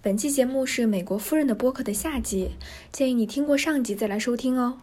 本期节目是美国夫人的播客的下集，建议你听过上集再来收听哦。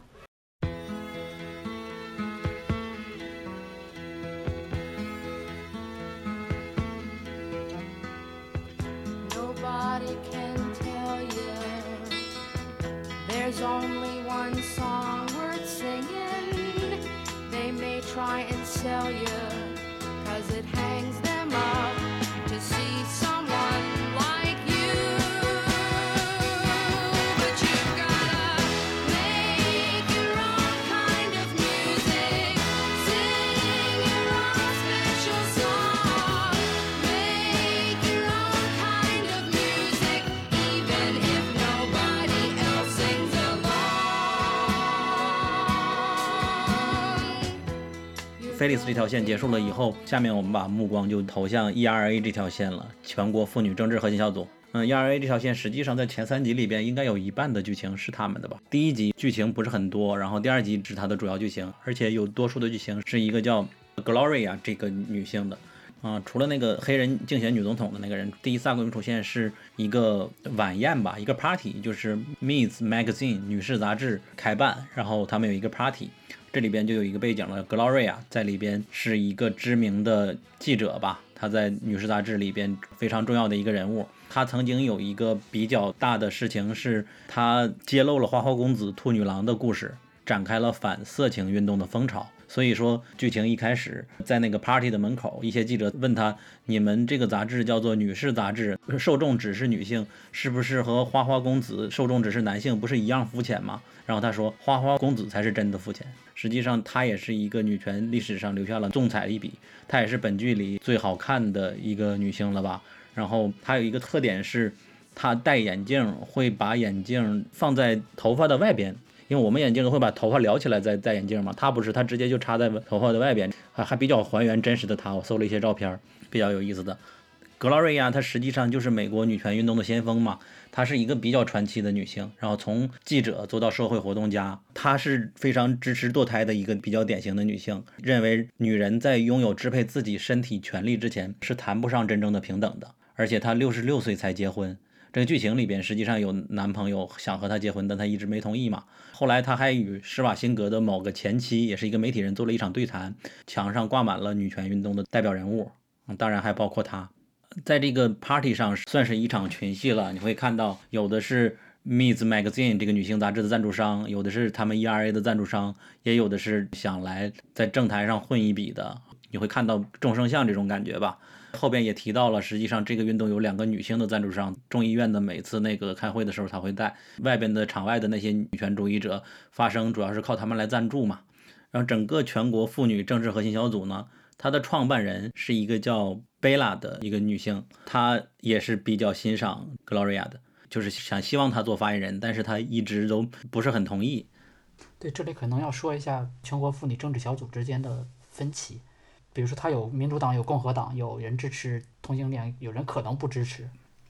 菲利斯这条线结束了以后，下面我们把目光就投向 ERA 这条线了，全国妇女政治核心小组。嗯，ERA 这条线实际上在前三集里边应该有一半的剧情是他们的吧？第一集剧情不是很多，然后第二集是它的主要剧情，而且有多数的剧情是一个叫 Gloria 这个女性的。啊，除了那个黑人竞选女总统的那个人，第一萨规出现是一个晚宴吧，一个 party，就是 Ms. Magazine 女士杂志开办，然后他们有一个 party，这里边就有一个背景了，Gloria 在里边是一个知名的记者吧，她在女士杂志里边非常重要的一个人物。她曾经有一个比较大的事情是，她揭露了花花公子兔女郎的故事，展开了反色情运动的风潮。所以说，剧情一开始在那个 party 的门口，一些记者问他：“你们这个杂志叫做女士杂志，受众只是女性，是不是和花花公子受众只是男性，不是一样肤浅吗？”然后他说：“花花公子才是真的肤浅。”实际上，她也是一个女权历史上留下了重彩一笔，她也是本剧里最好看的一个女性了吧。然后她有一个特点是，她戴眼镜会把眼镜放在头发的外边。因为我们眼镜会把头发撩起来再戴眼镜嘛，她不是，她直接就插在头发的外边，还还比较还原真实的她。我搜了一些照片，比较有意思的。格劳瑞亚她实际上就是美国女权运动的先锋嘛，她是一个比较传奇的女性，然后从记者做到社会活动家，她是非常支持堕胎的一个比较典型的女性，认为女人在拥有支配自己身体权利之前是谈不上真正的平等的，而且她六十六岁才结婚。这个剧情里边实际上有男朋友想和她结婚，但她一直没同意嘛。后来她还与施瓦辛格的某个前妻，也是一个媒体人，做了一场对谈，墙上挂满了女权运动的代表人物，当然还包括她。在这个 party 上算是一场群戏了，你会看到有的是 Miss Magazine 这个女性杂志的赞助商，有的是他们 ERA 的赞助商，也有的是想来在政坛上混一笔的。你会看到众生相这种感觉吧？后边也提到了，实际上这个运动有两个女性的赞助商，众议院的每次那个开会的时候，他会带外边的场外的那些女权主义者发声，主要是靠他们来赞助嘛。然后整个全国妇女政治核心小组呢，它的创办人是一个叫贝拉的一个女性，她也是比较欣赏 Gloria 的，就是想希望她做发言人，但是她一直都不是很同意。对，这里可能要说一下全国妇女政治小组之间的分歧，比如说，她有民主党，有共和党，有人支持同性恋，有人可能不支持。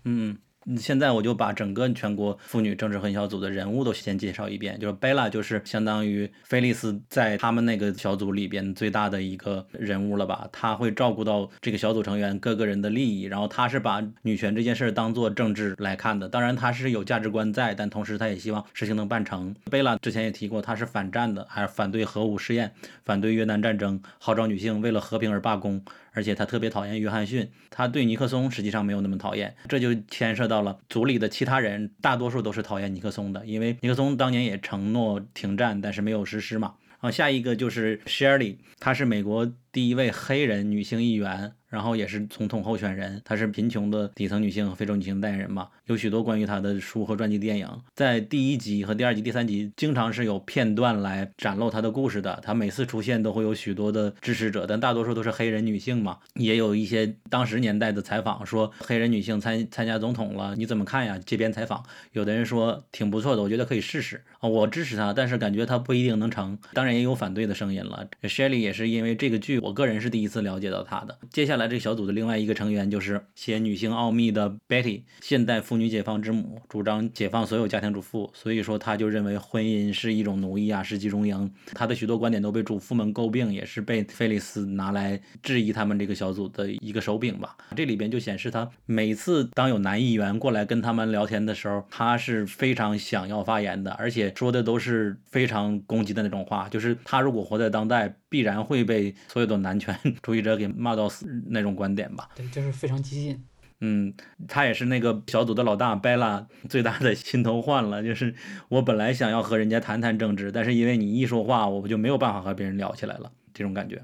嗯，嗯现在我就把整个全国妇女政治核心小组的人物都先介绍一遍。就是贝拉，就是相当于菲利斯在他们那个小组里边最大的一个人物了吧？他会照顾到这个小组成员各个人的利益，然后他是把女权这件事儿当做政治来看的。当然，他是有价值观在，但同时他也希望事情能办成。贝拉之前也提过，他是反战的，还是反对核武试验，反对越南战争，号召女性为了和平而罢工。而且他特别讨厌约翰逊，他对尼克松实际上没有那么讨厌，这就牵涉到了组里的其他人，大多数都是讨厌尼克松的，因为尼克松当年也承诺停战，但是没有实施嘛。啊，下一个就是 Shirley，她是美国第一位黑人女性议员，然后也是总统候选人。她是贫穷的底层女性和非洲女性代言人嘛，有许多关于她的书和传记电影。在第一集和第二集、第三集，经常是有片段来展露她的故事的。她每次出现都会有许多的支持者，但大多数都是黑人女性嘛。也有一些当时年代的采访说，黑人女性参参加总统了，你怎么看呀？街边采访，有的人说挺不错的，我觉得可以试试啊，我支持她，但是感觉她不一定能成。当然也有反对的声音了。Shelly 也是因为这个剧，我个人是第一次了解到他的。接下来这个小组的另外一个成员就是写《女性奥秘》的 Betty，现代妇妇女解放之母，主张解放所有家庭主妇，所以说他就认为婚姻是一种奴役啊，是集中营。他的许多观点都被主妇们诟病，也是被菲利斯拿来质疑他们这个小组的一个手柄吧。这里边就显示他每次当有男议员过来跟他们聊天的时候，他是非常想要发言的，而且说的都是非常攻击的那种话，就是他如果活在当代，必然会被所有的男权 主义者给骂到死那种观点吧。对，就是非常激进。嗯，他也是那个小组的老大贝拉最大的心头患了。就是我本来想要和人家谈谈政治，但是因为你一说话，我就没有办法和别人聊起来了，这种感觉。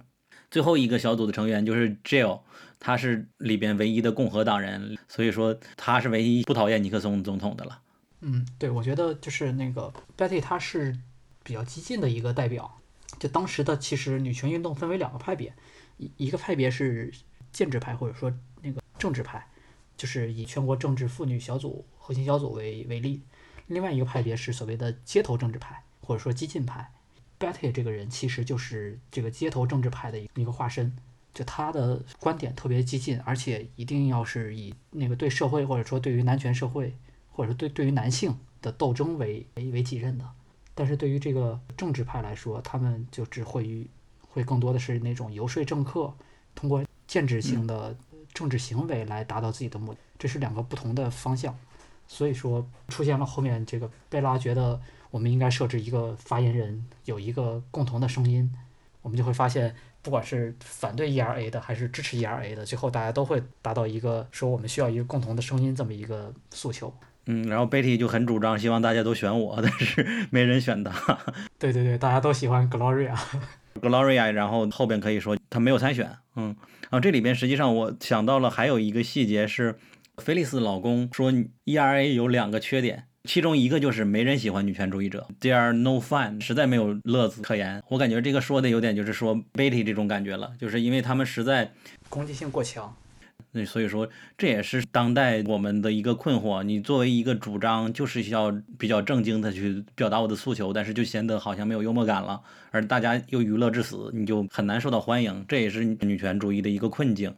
最后一个小组的成员就是 Jill，他是里边唯一的共和党人，所以说他是唯一不讨厌尼克松总统的了。嗯，对，我觉得就是那个 Betty，她是比较激进的一个代表。就当时的其实女权运动分为两个派别，一一个派别是建制派或者说那个政治派，就是以全国政治妇女小组核心小组为为例；另外一个派别是所谓的街头政治派或者说激进派。Betty 这个人其实就是这个街头政治派的一个化身，就他的观点特别激进，而且一定要是以那个对社会或者说对于男权社会或者说对对于男性的斗争为为为己任的。但是对于这个政治派来说，他们就只会于会更多的是那种游说政客，通过建制性的政治行为来达到自己的目的，这是两个不同的方向。所以说出现了后面这个贝拉觉得我们应该设置一个发言人，有一个共同的声音，我们就会发现，不管是反对 ERA 的还是支持 ERA 的，最后大家都会达到一个说我们需要一个共同的声音这么一个诉求。嗯，然后 Betty 就很主张希望大家都选我，但是没人选他。对对对，大家都喜欢 Gloria。Gloria，然后后边可以说他没有参选，嗯，然后这里边实际上我想到了还有一个细节是，菲利斯老公说 ERA 有两个缺点，其中一个就是没人喜欢女权主义者，they are no fun，实在没有乐子可言。我感觉这个说的有点就是说 Betty 这种感觉了，就是因为他们实在攻击性过强。那所以说，这也是当代我们的一个困惑。你作为一个主张，就是需要比较正经的去表达我的诉求，但是就显得好像没有幽默感了，而大家又娱乐至死，你就很难受到欢迎。这也是女权主义的一个困境。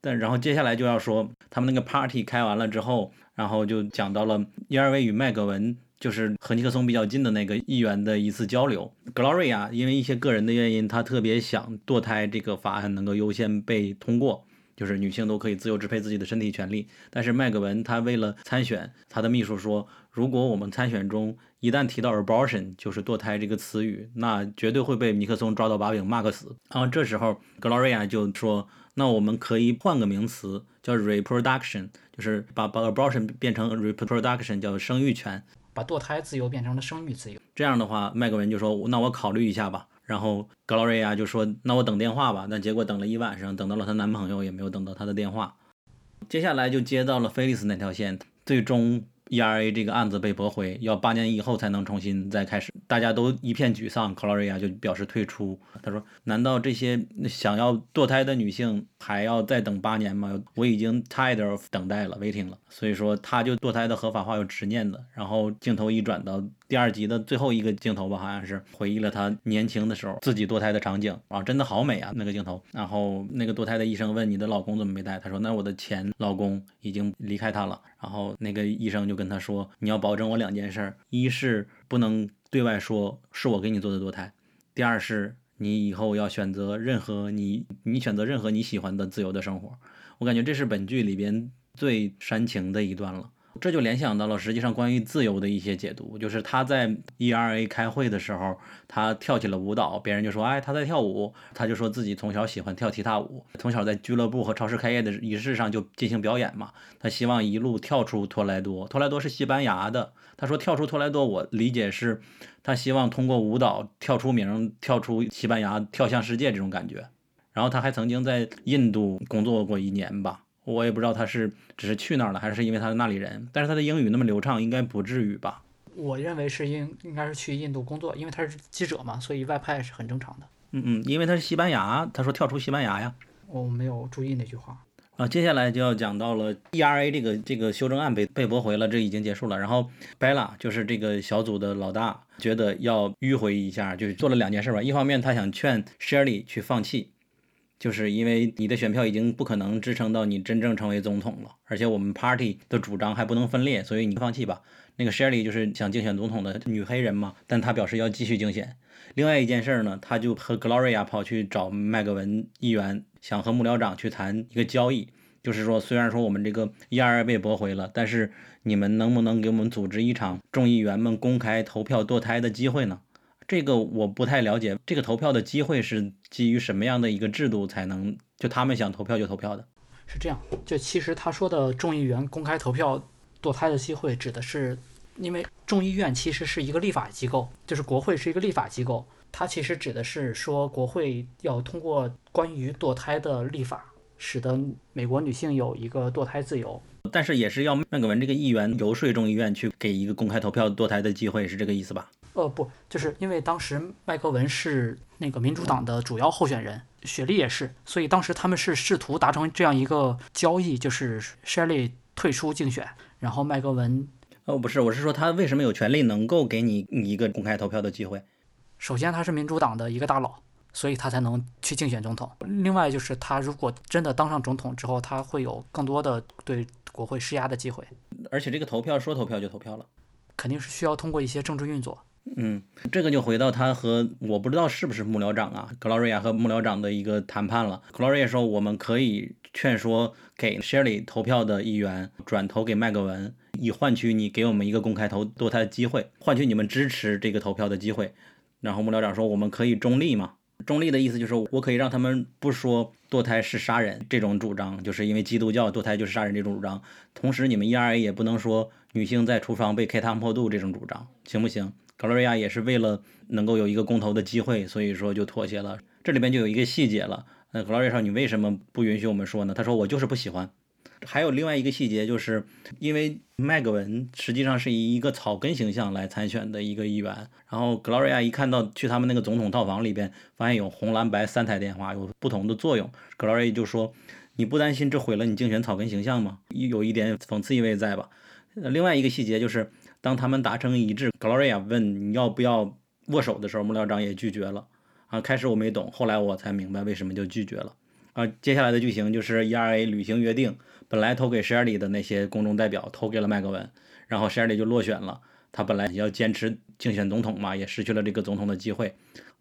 但然后接下来就要说，他们那个 party 开完了之后，然后就讲到了伊尔维与麦格文，就是和尼克松比较近的那个议员的一次交流。Gloria 因为一些个人的原因，她特别想堕胎这个法案能够优先被通过。就是女性都可以自由支配自己的身体权利，但是麦格文他为了参选，他的秘书说，如果我们参选中一旦提到 abortion，就是堕胎这个词语，那绝对会被尼克松抓到把柄骂个死。然后这时候 Gloria 就说，那我们可以换个名词叫 reproduction，就是把把 abortion 变成 reproduction，叫生育权。把堕胎自由变成了生育自由。这样的话，麦格文就说，那我考虑一下吧。然后格劳瑞亚就说：“那我等电话吧。”但结果等了一晚上，等到了她男朋友，也没有等到她的电话。接下来就接到了菲利斯那条线，最终 ERA 这个案子被驳回，要八年以后才能重新再开始。大家都一片沮丧，克劳瑞亚就表示退出。他说：“难道这些想要堕胎的女性还要再等八年吗？我已经 tired of 等待了，waiting 了。”所以说，他就堕胎的合法化有执念的。然后镜头一转到第二集的最后一个镜头吧，好像是回忆了他年轻的时候自己堕胎的场景啊，真的好美啊那个镜头。然后那个堕胎的医生问：“你的老公怎么没带？”他说：“那我的前老公已经离开他了。”然后那个医生就跟他说：“你要保证我两件事，一是不能对外说是我给你做的堕胎，第二是你以后要选择任何你你选择任何你喜欢的自由的生活。”我感觉这是本剧里边最煽情的一段了。这就联想到了实际上关于自由的一些解读，就是他在 ERA 开会的时候，他跳起了舞蹈，别人就说，哎，他在跳舞，他就说自己从小喜欢跳踢踏舞，从小在俱乐部和超市开业的仪式上就进行表演嘛，他希望一路跳出托莱多，托莱多是西班牙的，他说跳出托莱多，我理解是，他希望通过舞蹈跳出名，跳出西班牙，跳向世界这种感觉，然后他还曾经在印度工作过一年吧。我也不知道他是只是去那儿了，还是因为他是那里人。但是他的英语那么流畅，应该不至于吧？我认为是应应该是去印度工作，因为他是记者嘛，所以外派是很正常的。嗯嗯，因为他是西班牙，他说跳出西班牙呀。我没有注意那句话。啊，接下来就要讲到了 ERA 这个这个修正案被被驳回了，这已经结束了。然后 Bella 就是这个小组的老大，觉得要迂回一下，就是做了两件事吧。一方面他想劝 Shirley 去放弃。就是因为你的选票已经不可能支撑到你真正成为总统了，而且我们 party 的主张还不能分裂，所以你放弃吧。那个 Shelly 就是想竞选总统的女黑人嘛，但她表示要继续竞选。另外一件事儿呢，她就和 Gloria 跑去找麦格文议员，想和幕僚长去谈一个交易，就是说，虽然说我们这个 ER 被驳回了，但是你们能不能给我们组织一场众议员们公开投票堕胎的机会呢？这个我不太了解，这个投票的机会是基于什么样的一个制度才能就他们想投票就投票的？是这样，就其实他说的众议员公开投票堕胎的机会，指的是因为众议院其实是一个立法机构，就是国会是一个立法机构，它其实指的是说国会要通过关于堕胎的立法，使得美国女性有一个堕胎自由。但是也是要麦格文这个议员游说众议院去给一个公开投票堕胎的机会，是这个意思吧？呃，不，就是因为当时麦克文是那个民主党的主要候选人，雪莉也是，所以当时他们是试图达成这样一个交易，就是 Shelley 退出竞选，然后麦克文哦，不是，我是说他为什么有权利能够给你一个公开投票的机会？首先他是民主党的一个大佬，所以他才能去竞选总统。另外就是他如果真的当上总统之后，他会有更多的对国会施压的机会，而且这个投票说投票就投票了。肯定是需要通过一些政治运作。嗯，这个就回到他和我不知道是不是幕僚长啊，Gloria 和幕僚长的一个谈判了。Gloria 说我们可以劝说给 Shirley 投票的议员转投给麦格文，以换取你给我们一个公开投堕胎的机会，换取你们支持这个投票的机会。然后幕僚长说我们可以中立嘛，中立的意思就是我可以让他们不说堕胎是杀人这种主张，就是因为基督教堕胎就是杀人这种主张。同时你们 ERA 也不能说女性在厨房被开膛破肚这种主张，行不行？格洛瑞亚也是为了能够有一个公投的机会，所以说就妥协了。这里边就有一个细节了。那格洛瑞亚：“你为什么不允许我们说呢？”他说：“我就是不喜欢。”还有另外一个细节，就是因为麦格文实际上是以一个草根形象来参选的一个议员，然后格洛瑞亚一看到去他们那个总统套房里边，发现有红蓝白三台电话，有不同的作用，格洛瑞就说：“你不担心这毁了你竞选草根形象吗？”有一点讽刺意味在吧？另外一个细节就是，当他们达成一致，Gloria 问你要不要握手的时候，幕僚长也拒绝了。啊，开始我没懂，后来我才明白为什么就拒绝了。啊，接下来的剧情就是 ERA 履行约定，本来投给 Shirley 的那些公众代表投给了麦格文，然后 Shirley 就落选了。他本来要坚持竞选总统嘛，也失去了这个总统的机会。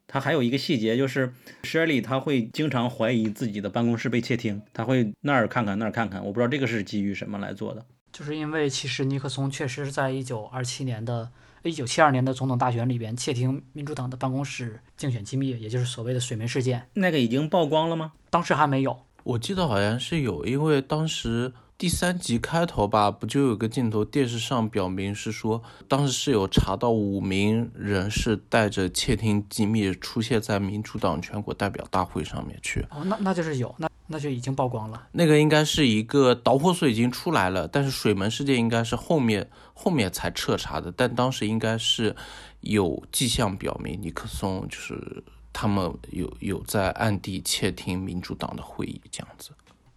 他还有一个细节就是 Shirley 他会经常怀疑自己的办公室被窃听，他会那儿看看那儿看看，我不知道这个是基于什么来做的。就是因为其实尼克松确实是在一九二七年的、一九七二年的总统大选里边窃听民主党的办公室竞选机密，也就是所谓的水门事件。那个已经曝光了吗？当时还没有，我记得好像是有，因为当时第三集开头吧，不就有个镜头，电视上表明是说，当时是有查到五名人士带着窃听机密出现在民主党全国代表大会上面去。哦，那那就是有，那那就已经曝光了。那个应该是一个导火索已经出来了，但是水门事件应该是后面后面才彻查的，但当时应该是有迹象表明尼克松就是他们有有在暗地窃听民主党的会议这样子。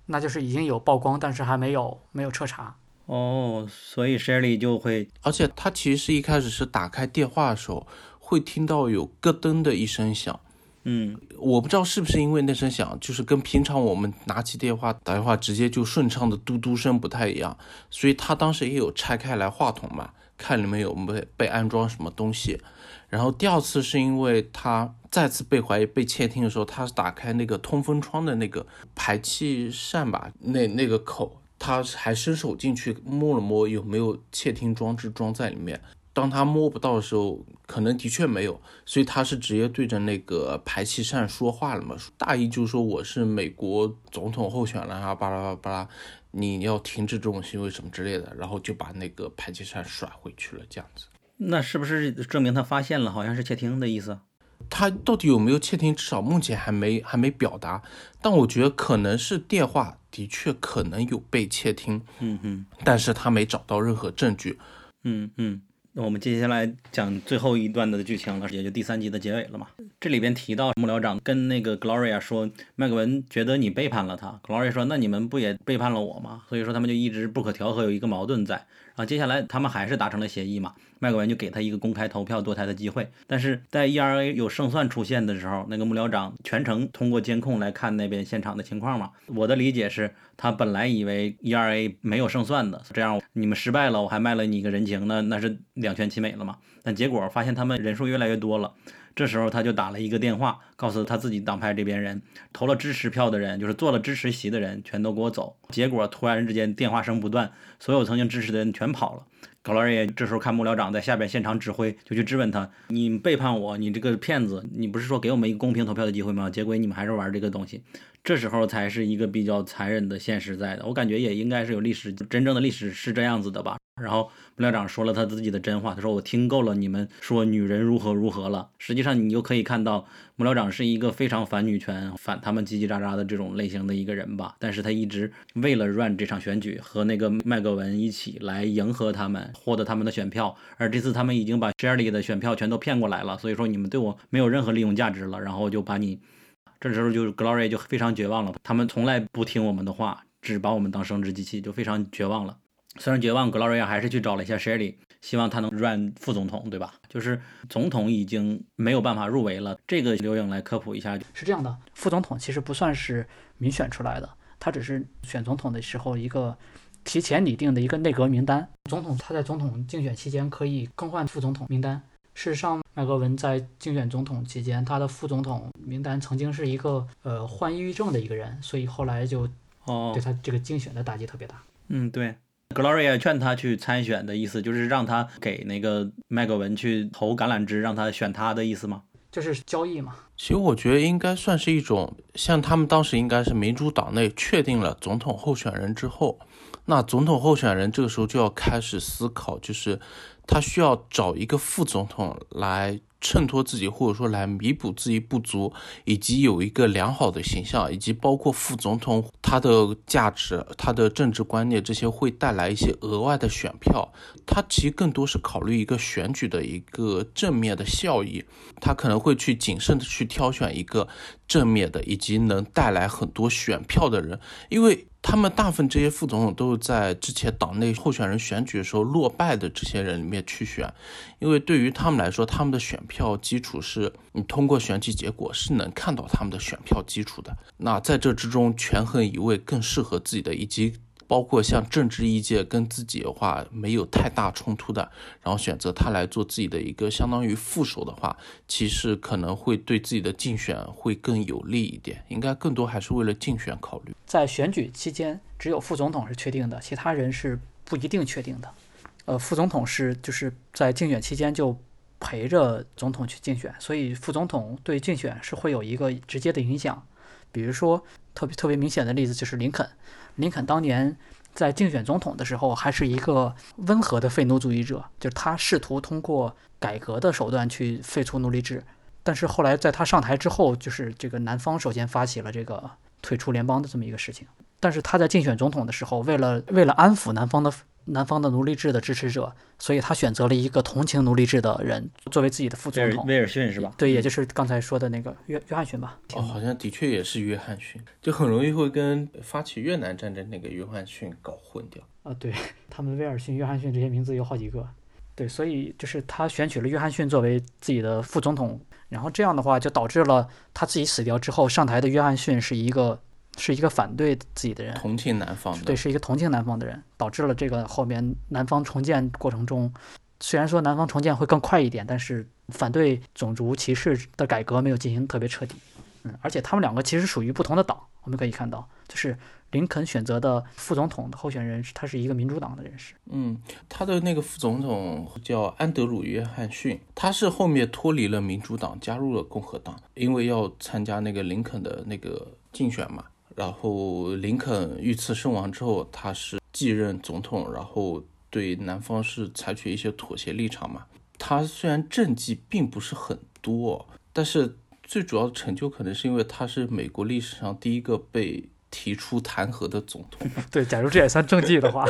那就是已经有曝光，但是还没有没有彻查。哦，所以 Shirley 就会而且他其实是一开始是打开电话的时候会听到有咯噔的一声响，嗯，我不知道是不是因为那声响，就是跟平常我们拿起电话打电话直接就顺畅的嘟嘟声不太一样，所以他当时也有拆开来话筒嘛，看里面有没有被安装什么东西。然后第二次是因为他再次被怀疑被窃听的时候，他打开那个通风窗的那个排气扇吧，那那个口，他还伸手进去摸了摸有没有窃听装置装在里面。当他摸不到的时候，可能的确没有，所以他是直接对着那个排气扇说话了嘛，大意就是说我是美国总统候选人啊，巴拉巴拉巴拉，你要停止这种行为什么之类的，然后就把那个排气扇甩回去了，这样子。那是不是证明他发现了，好像是窃听的意思？他到底有没有窃听，至少目前还没还没表达，但我觉得可能是电话的确可能有被窃听，嗯嗯但是他没找到任何证据。嗯嗯。那我们接下来讲最后一段的剧情了，也就第三集的结尾了嘛。这里边提到幕僚长跟那个 Gloria 说，麦克文觉得你背叛了他。Gloria 说，那你们不也背叛了我吗？所以说他们就一直不可调和，有一个矛盾在。啊，接下来他们还是达成了协议嘛，麦克文就给他一个公开投票堕胎的机会。但是在 ERA 有胜算出现的时候，那个幕僚长全程通过监控来看那边现场的情况嘛。我的理解是他本来以为 ERA 没有胜算的，这样你们失败了，我还卖了你一个人情，那那是两全其美了嘛。但结果发现他们人数越来越多了。这时候他就打了一个电话，告诉他自己党派这边人投了支持票的人，就是做了支持席的人，全都给我走。结果突然之间电话声不断，所有曾经支持的人全跑了。格劳瑞这时候看幕僚长在下边现场指挥，就去质问他：“你背叛我，你这个骗子！你不是说给我们一个公平投票的机会吗？结果你们还是玩这个东西。”这时候才是一个比较残忍的现实在的。我感觉也应该是有历史，真正的历史是这样子的吧。然后幕僚长说了他自己的真话，他说：“我听够了你们说女人如何如何了。”实际上你就可以看到，幕僚长是一个非常反女权、反他们叽叽喳喳的这种类型的一个人吧。但是他一直为了 run 这场选举，和那个麦格文一起来迎合他们，获得他们的选票。而这次他们已经把 Shirley 的选票全都骗过来了，所以说你们对我没有任何利用价值了。然后就把你，这时候就 Glory 就非常绝望了。他们从来不听我们的话，只把我们当生殖机器，就非常绝望了。虽然绝望，Gloria 还是去找了一下 Shirley，希望他能 run 副总统，对吧？就是总统已经没有办法入围了。这个刘颖来科普一下，是这样的，副总统其实不算是民选出来的，他只是选总统的时候一个提前拟定的一个内阁名单。总统他在总统竞选期间可以更换副总统名单。事实上，麦格文在竞选总统期间，他的副总统名单曾经是一个呃患抑郁症的一个人，所以后来就哦对，他这个竞选的打击特别大。嗯，对。Gloria 劝他去参选的意思，就是让他给那个麦格文去投橄榄枝，让他选他的意思吗？就是交易嘛，其实我觉得应该算是一种，像他们当时应该是民主党内确定了总统候选人之后，那总统候选人这个时候就要开始思考，就是他需要找一个副总统来衬托自己，或者说来弥补自己不足，以及有一个良好的形象，以及包括副总统他的价值、他的政治观念这些会带来一些额外的选票。他其实更多是考虑一个选举的一个正面的效益，他可能会去谨慎的去挑选一个正面的，以及能带来很多选票的人，因为他们大部分这些副总统都是在之前党内候选人选举的时候落败的这些人里面去选，因为对于他们来说，他们的选票基础是你通过选举结果是能看到他们的选票基础的。那在这之中权衡一位更适合自己的，以及包括像政治意见跟自己的话没有太大冲突的，然后选择他来做自己的一个相当于副手的话，其实可能会对自己的竞选会更有利一点。应该更多还是为了竞选考虑。在选举期间，只有副总统是确定的，其他人是不一定确定的。呃，副总统是就是在竞选期间就陪着总统去竞选，所以副总统对竞选是会有一个直接的影响。比如说，特别特别明显的例子就是林肯，林肯当年在竞选总统的时候，还是一个温和的废奴主义者，就是他试图通过改革的手段去废除奴隶制。但是后来在他上台之后，就是这个南方首先发起了这个退出联邦的这么一个事情。但是他在竞选总统的时候，为了为了安抚南方的南方的奴隶制的支持者，所以他选择了一个同情奴隶制的人作为自己的副总统。威尔威尔逊是吧？对，也就是刚才说的那个约约翰逊吧。哦，好像的确也是约翰逊，就很容易会跟发起越南战争那个约翰逊搞混掉。啊，对他们威尔逊、约翰逊这些名字有好几个。对，所以就是他选取了约翰逊作为自己的副总统，然后这样的话就导致了他自己死掉之后上台的约翰逊是一个是一个反对自己的人，同情南方的，对，是一个同情南方的人，导致了这个后面南方重建过程中，虽然说南方重建会更快一点，但是反对种族歧视的改革没有进行特别彻底。嗯，而且他们两个其实属于不同的党，我们可以看到，就是林肯选择的副总统的候选人，他是一个民主党的人士。嗯，他的那个副总统叫安德鲁·约翰逊，他是后面脱离了民主党，加入了共和党，因为要参加那个林肯的那个竞选嘛。然后林肯遇刺身亡之后，他是继任总统，然后对南方是采取一些妥协立场嘛。他虽然政绩并不是很多，但是最主要的成就可能是因为他是美国历史上第一个被提出弹劾的总统。对，假如这也算政绩的话，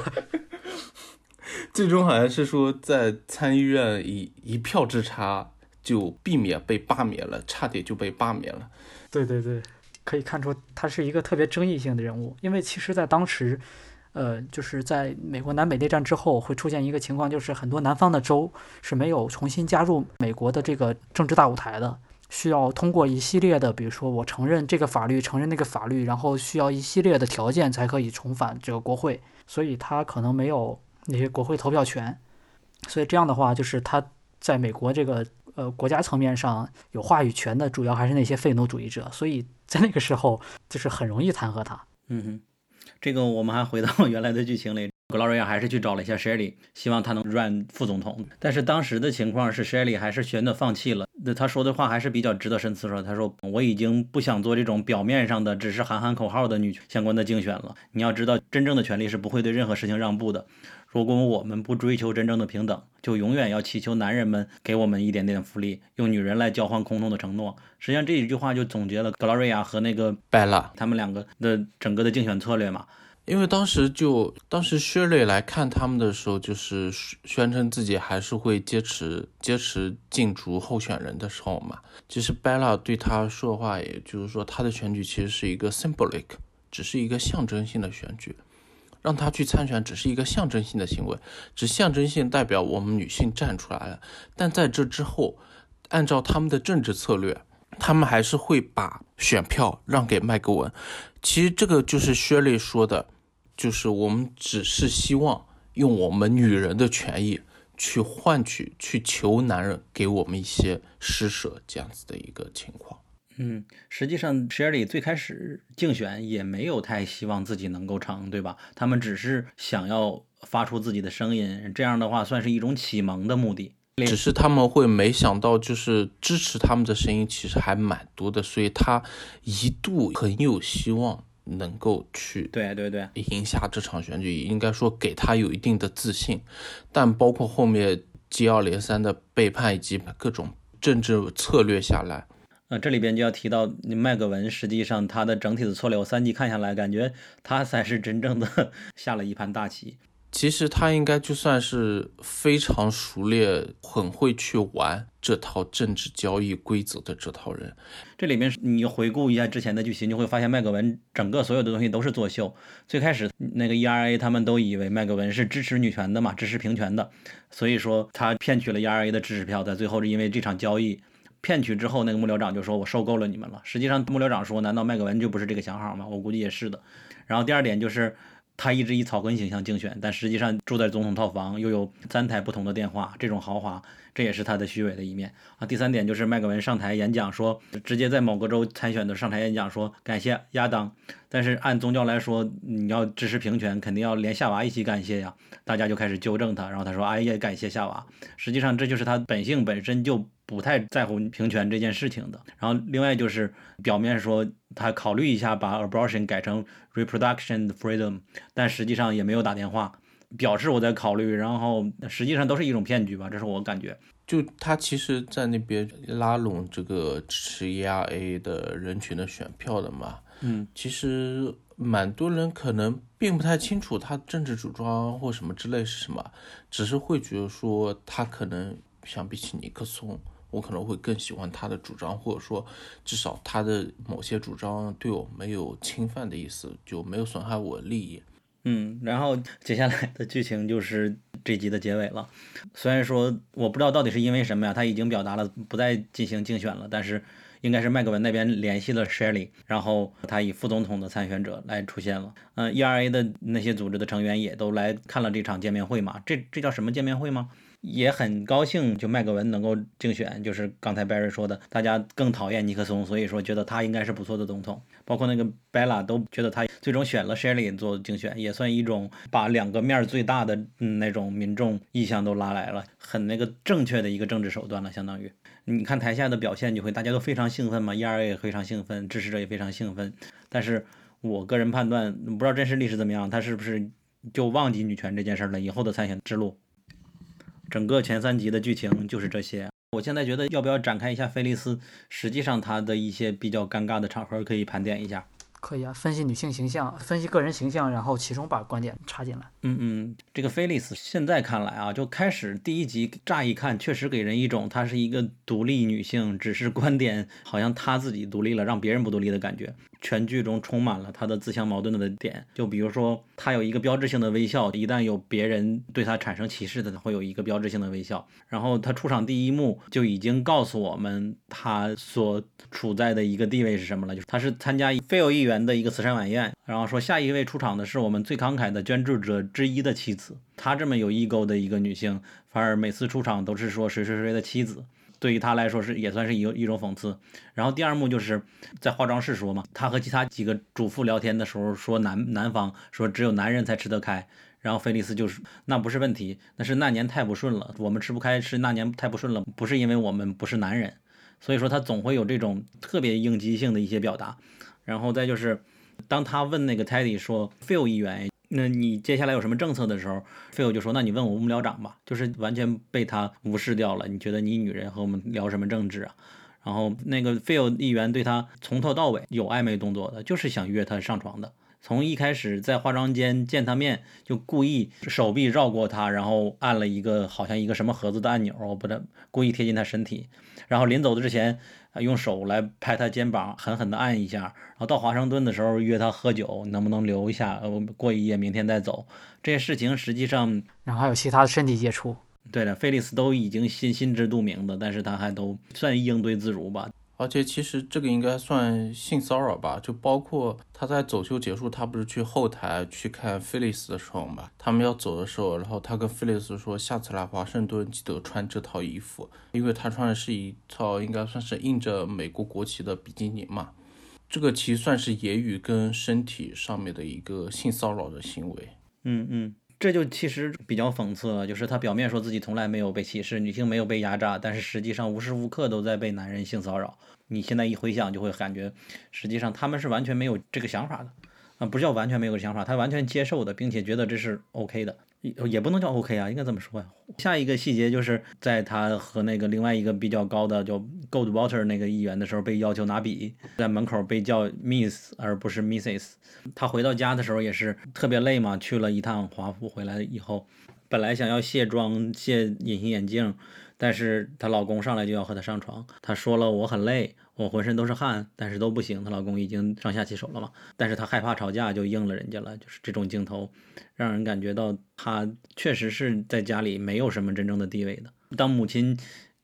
最终好像是说在参议院以一票之差就避免被罢免了，差点就被罢免了。对对对，可以看出他是一个特别争议性的人物，因为其实在当时，呃，就是在美国南北内战之后会出现一个情况，就是很多南方的州是没有重新加入美国的这个政治大舞台的，需要通过一系列的，比如说我承认这个法律，承认那个法律，然后需要一系列的条件才可以重返这个国会，所以他可能没有那些国会投票权，所以这样的话，就是他在美国这个呃国家层面上有话语权的，主要还是那些废奴主义者，所以在那个时候就是很容易弹劾他。嗯哼，这个我们还回到原来的剧情里。格劳瑞亚还是去找了一下 Shelly，希望他能 run 副总统。但是当时的情况是，Shelly 还是选择放弃了。那他说的话还是比较值得深思说，他说我已经不想做这种表面上的只是喊喊口号的女权相关的竞选了。你要知道，真正的权利是不会对任何事情让步的。如果我们不追求真正的平等，就永远要祈求男人们给我们一点点福利，用女人来交换空洞的承诺。实际上这一句话就总结了格劳瑞亚和那个拜拉，他们两个的整个的竞选策略嘛。因为当时就当时薛磊来看他们的时候，就是宣称自己还是会坚持坚持竞逐候选人的时候嘛。其实 Bella 对他说话，也就是说他的选举其实是一个 symbolic，只是一个象征性的选举，让他去参选只是一个象征性的行为，只象征性代表我们女性站出来了。但在这之后，按照他们的政治策略，他们还是会把选票让给麦格文。其实这个就是薛瑞说的。就是我们只是希望用我们女人的权益去换取、去求男人给我们一些施舍，这样子的一个情况。嗯，实际上 Sherry 最开始竞选也没有太希望自己能够成，对吧？他们只是想要发出自己的声音，这样的话算是一种启蒙的目的。只是他们会没想到，就是支持他们的声音其实还蛮多的，所以他一度很有希望。能够去对对对赢下这场选举，应该说给他有一定的自信，但包括后面接二连三的背叛以及各种政治策略下来，呃，这里边就要提到麦格文，实际上他的整体的策略，我三季看下来，感觉他才是真正的 下了一盘大棋。其实他应该就算是非常熟练、很会去玩这套政治交易规则的这套人。这里面你回顾一下之前的剧情，你就会发现麦格文整个所有的东西都是作秀。最开始那个 ERA 他们都以为麦格文是支持女权的嘛，支持平权的，所以说他骗取了 ERA 的支持票，在最后是因为这场交易骗取之后，那个幕僚长就说：“我受够了你们了。”实际上幕僚长说：“难道麦格文就不是这个想法吗？”我估计也是的。然后第二点就是。他一直以草根形象竞选，但实际上住在总统套房，又有三台不同的电话，这种豪华，这也是他的虚伪的一面啊。第三点就是麦克文上台演讲说，直接在某个州参选的上台演讲说感谢亚当，但是按宗教来说，你要支持平权，肯定要连夏娃一起感谢呀。大家就开始纠正他，然后他说哎呀感谢夏娃，实际上这就是他本性本身就不太在乎平权这件事情的。然后另外就是表面说他考虑一下把 abortion 改成 reproduction freedom，但实际上也没有打电话表示我在考虑，然后实际上都是一种骗局吧，这是我感觉。就他其实，在那边拉拢这个支持 ERA 的人群的选票的嘛，嗯，其实蛮多人可能并不太清楚他政治主张或什么之类是什么，只是会觉得说他可能相比起尼克松，我可能会更喜欢他的主张，或者说至少他的某些主张对我没有侵犯的意思，就没有损害我利益。嗯，然后 接下来的剧情就是这集的结尾了。虽然说我不知道到底是因为什么呀，他已经表达了不再进行竞选了，但是应该是麦格文那边联系了 Shelly，然后他以副总统的参选者来出现了。嗯，ERA 的那些组织的成员也都来看了这场见面会嘛？这这叫什么见面会吗？也很高兴，就麦克文能够竞选，就是刚才 Barry 说的，大家更讨厌尼克松，所以说觉得他应该是不错的总统，包括那个 Bella 都觉得他最终选了 Shelly 做竞选，也算一种把两个面最大的那种民众意向都拉来了，很那个正确的一个政治手段了，相当于你看台下的表现就会大家都非常兴奋嘛，ERA 也非常兴奋，支持者也非常兴奋，但是我个人判断，不知道真实历史怎么样，他是不是就忘记女权这件事了，以后的参选之路。整个前三集的剧情就是这些。我现在觉得要不要展开一下菲利斯？实际上他的一些比较尴尬的场合可以盘点一下。可以啊，分析女性形象，分析个人形象，然后其中把观点插进来。嗯嗯，这个菲利斯现在看来啊，就开始第一集乍一看，确实给人一种她是一个独立女性，只是观点好像她自己独立了，让别人不独立的感觉。全剧中充满了她的自相矛盾的点，就比如说她有一个标志性的微笑，一旦有别人对她产生歧视的，会有一个标志性的微笑。然后她出场第一幕就已经告诉我们她所处在的一个地位是什么了，就是她是参加非有议员的一个慈善晚宴，然后说下一位出场的是我们最慷慨的捐助者之一的妻子。她这么有 ego 的一个女性，反而每次出场都是说谁谁谁的妻子。对于她来说是也算是一一种讽刺。然后第二幕就是在化妆室说嘛，她和其他几个主妇聊天的时候说男男方说只有男人才吃得开，然后菲利斯就是那不是问题，那是那年太不顺了，我们吃不开是那年太不顺了，不是因为我们不是男人。所以说他总会有这种特别应激性的一些表达。然后再就是当他问那个 Teddy 说 Phil 议员。那你接下来有什么政策的时候，Phil 就说：“那你问我幕僚长吧。”就是完全被他无视掉了。你觉得你女人和我们聊什么政治啊？然后那个 Phil 议员对他从头到尾有暧昧动作的，就是想约他上床的。从一开始在化妆间见他面，就故意手臂绕过他，然后按了一个好像一个什么盒子的按钮，把他故意贴近他身体。然后临走的之前，用手来拍他肩膀，狠狠地按一下。然后到华盛顿的时候约他喝酒，能不能留一下？呃，过一夜，明天再走。这些事情实际上，然后还有其他的身体接触。对的，菲利斯都已经心心知肚明的，但是他还都算应对自如吧。而且其实这个应该算性骚扰吧，就包括他在走秀结束，他不是去后台去看菲利斯的时候嘛，他们要走的时候，然后他跟菲利斯说，下次来华盛顿记得穿这套衣服，因为他穿的是一套应该算是印着美国国旗的比基尼嘛，这个其实算是言语跟身体上面的一个性骚扰的行为。嗯嗯。这就其实比较讽刺了，就是他表面说自己从来没有被歧视，女性没有被压榨，但是实际上无时无刻都在被男人性骚扰。你现在一回想，就会感觉，实际上他们是完全没有这个想法的，啊，不叫完全没有想法，他完全接受的，并且觉得这是 OK 的，也不能叫 OK 啊，应该怎么说呀？下一个细节就是在他和那个另外一个比较高的叫 Goldwater 那个议员的时候，被要求拿笔，在门口被叫 Miss 而不是 Mrs。他回到家的时候也是特别累嘛，去了一趟华府，回来以后，本来想要卸妆、卸隐形眼镜，但是她老公上来就要和她上床，她说了我很累，我浑身都是汗，但是都不行，她老公已经上下其手了嘛，但是她害怕吵架就应了人家了，就是这种镜头，让人感觉到她确实是在家里没有什么真正的地位的。当母亲。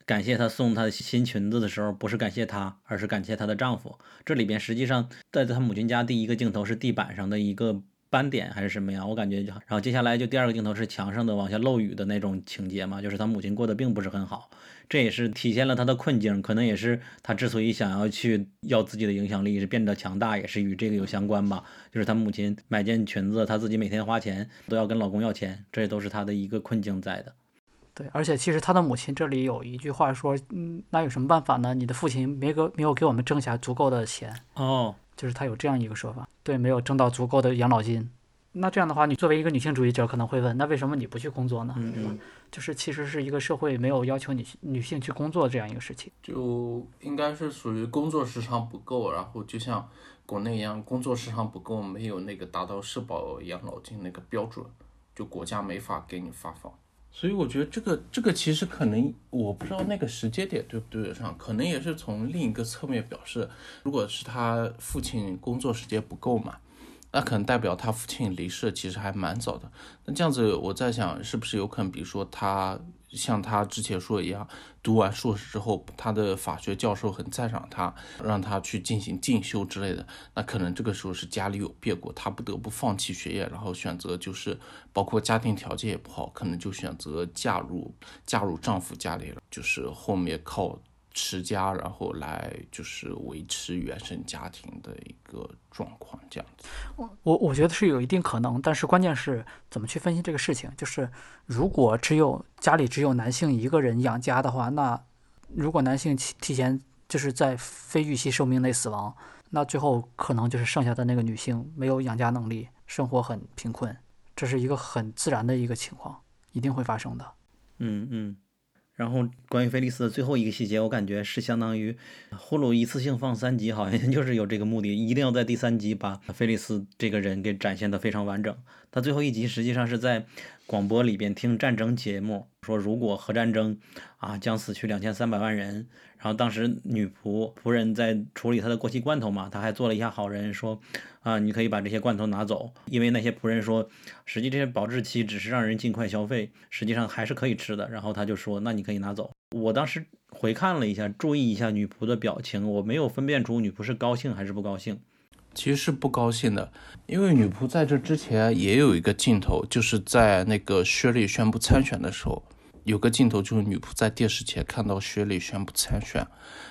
感谢她送她的新裙子的时候，不是感谢她，而是感谢她的丈夫。这里边实际上在她母亲家第一个镜头是地板上的一个斑点还是什么呀？我感觉就，然后接下来就第二个镜头是墙上的往下漏雨的那种情节嘛，就是她母亲过得并不是很好，这也是体现了她的困境，可能也是她之所以想要去要自己的影响力是变得强大，也是与这个有相关吧。就是她母亲买件裙子，她自己每天花钱都要跟老公要钱，这都是她的一个困境在的。对，而且其实他的母亲这里有一句话说，嗯，那有什么办法呢？你的父亲没给没有给我们挣下足够的钱，哦，就是他有这样一个说法，对，没有挣到足够的养老金。那这样的话，你作为一个女性主义者可能会问，那为什么你不去工作呢？嗯对吧？就是其实是一个社会没有要求女女性去工作这样一个事情。就应该是属于工作时长不够，然后就像国内一样，工作时长不够，没有那个达到社保养老金那个标准，就国家没法给你发放。所以我觉得这个这个其实可能我不知道那个时间点对不对得上，可能也是从另一个侧面表示，如果是他父亲工作时间不够嘛，那可能代表他父亲离世其实还蛮早的。那这样子我在想，是不是有可能，比如说他像他之前说的一样，读完硕士之后，他的法学教授很赞赏他，让他去进行进修之类的。那可能这个时候是家里有变故，他不得不放弃学业，然后选择就是包括家庭条件也不好，可能就选择嫁入嫁入丈夫家里了，就是后面靠持家，然后来就是维持原生家庭的一个状况，这样子。我我觉得是有一定可能，但是关键是怎么去分析这个事情。就是如果只有家里只有男性一个人养家的话，那如果男性提提前就是在非预期寿命内死亡，那最后可能就是剩下的那个女性没有养家能力，生活很贫困，这是一个很自然的一个情况，一定会发生的。嗯嗯。然后关于菲利斯的最后一个细节，我感觉是相当于呼噜一次性放三集，好像 就是有这个目的，一定要在第三集把菲利斯这个人给展现的非常完整。他最后一集实际上是在广播里边听战争节目，说如果核战争啊将死去两千三百万人，然后当时女仆仆人在处理他的过期罐头嘛，他还做了一下好人，说啊你可以把这些罐头拿走，因为那些仆人说，实际这些保质期只是让人尽快消费，实际上还是可以吃的。然后他就说那你可以拿走。我当时回看了一下，注意一下女仆的表情，我没有分辨出女仆是高兴还是不高兴。其实是不高兴的，因为女仆在这之前也有一个镜头，就是在那个薛丽宣布参选的时候，有个镜头就是女仆在电视前看到薛丽宣布参选，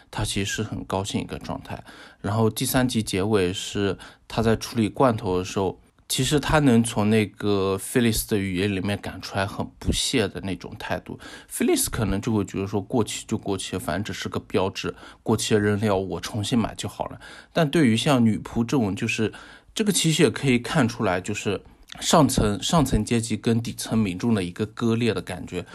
她其实是很高兴一个状态。然后第三集结尾是她在处理罐头的时候，其实他能从那个菲利斯的语言里面感出来很不屑的那种态度。菲利斯可能就会觉得说过期就过期，反正只是个标志，过期扔掉我重新买就好了。但对于像女仆这种，就是这个其实也可以看出来，就是上层上层阶级跟底层民众的一个割裂的感觉。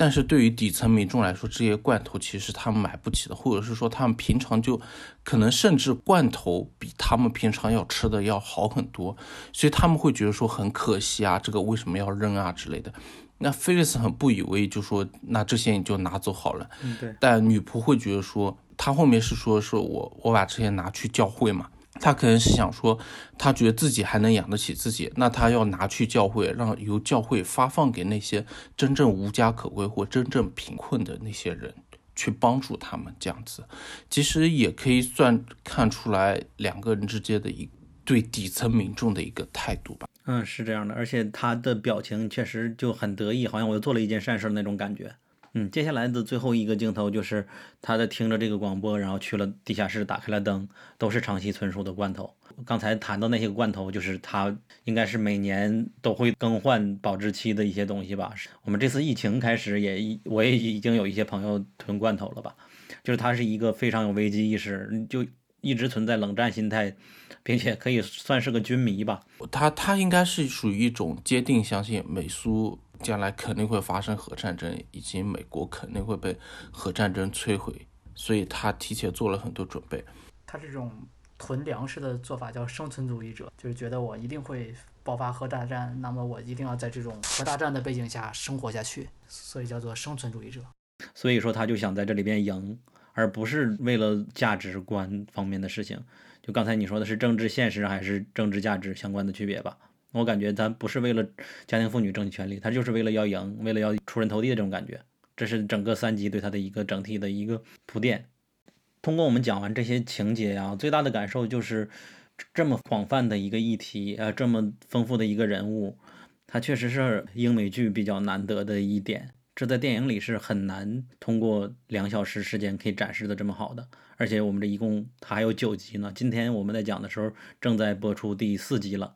但是对于底层民众来说，这些罐头其实他们买不起的，或者是说他们平常就可能甚至罐头比他们平常要吃的要好很多，所以他们会觉得说很可惜啊，这个为什么要扔啊之类的。那菲利斯很不以为意，就说那这些你就拿走好了。嗯，对。但女仆会觉得说，她后面是说，说我我把这些拿去教会嘛，他可能是想说，他觉得自己还能养得起自己，那他要拿去教会，让由教会发放给那些真正无家可归或真正贫困的那些人，去帮助他们这样子。其实也可以算看出来两个人之间的一对底层民众的一个态度吧。嗯，是这样的，而且他的表情确实就很得意，好像我又做了一件善事那种感觉。嗯，接下来的最后一个镜头就是他在听着这个广播，然后去了地下室，打开了灯，都是长期存储的罐头。刚才谈到那些罐头，就是他应该是每年都会更换保质期的一些东西吧。我们这次疫情开始也，我也已经有一些朋友囤罐头了吧，就是他是一个非常有危机意识，就一直存在冷战心态，并且可以算是个军迷吧。他他应该是属于一种坚定相信美苏将来肯定会发生核战争，以及美国肯定会被核战争摧毁，所以他提前做了很多准备。他这种囤粮食的做法叫生存主义者，就是觉得我一定会爆发核大战，那么我一定要在这种核大战的背景下生活下去，所以叫做生存主义者。所以说他就想在这里边赢，而不是为了价值观方面的事情。就刚才你说的是政治现实还是政治价值相关的区别吧？我感觉他不是为了家庭妇女争取权利，他就是为了要赢，为了要出人头地的这种感觉。这是整个三集对他的一个整体的一个铺垫。通过我们讲完这些情节啊、最大的感受就是，这么广泛的一个议题，呃，这么丰富的一个人物，他确实是英美剧比较难得的一点。这在电影里是很难通过两小时时间可以展示的这么好的，而且我们这一共它还有九集呢。今天我们在讲的时候，正在播出第四集了。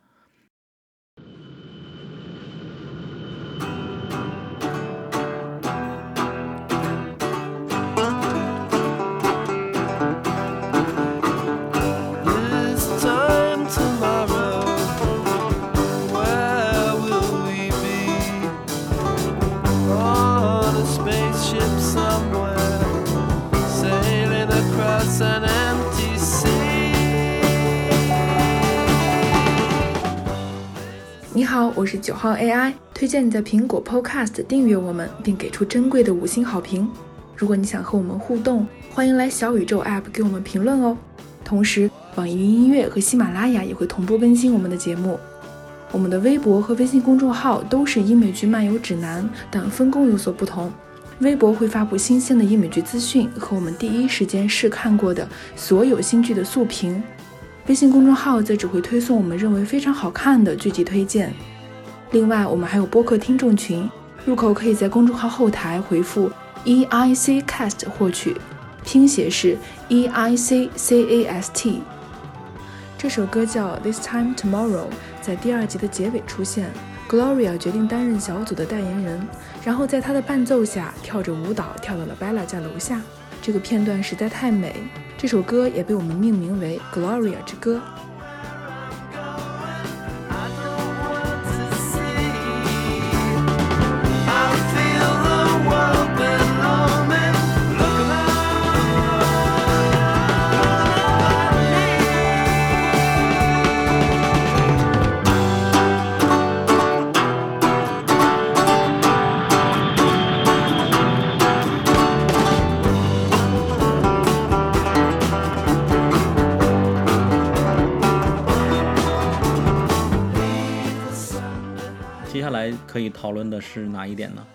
我是九号 AI，推荐你在苹果 Podcast 订阅我们，并给出珍贵的五星好评。如果你想和我们互动，欢迎来小宇宙 App 给我们评论哦。同时，网易云音乐和喜马拉雅也会同步更新我们的节目。我们的微博和微信公众号都是英美剧漫游指南，但分工有所不同。微博会发布新鲜的英美剧资讯和我们第一时间试看过的所有新剧的速评。微信公众号则只会推送我们认为非常好看的剧集推荐。另外，我们还有播客听众群，入口可以在公众号后台回复 E I C Cast 获取，拼写是 E I C C A S T。这首歌叫《This Time Tomorrow》，在第二集的结尾出现。Gloria 决定担任小组的代言人，然后在她的伴奏下跳着舞蹈跳到了 Bella 家楼下。这个片段实在太美，这首歌也被我们命名为《Gloria 之歌》。可以讨论的是哪一点呢？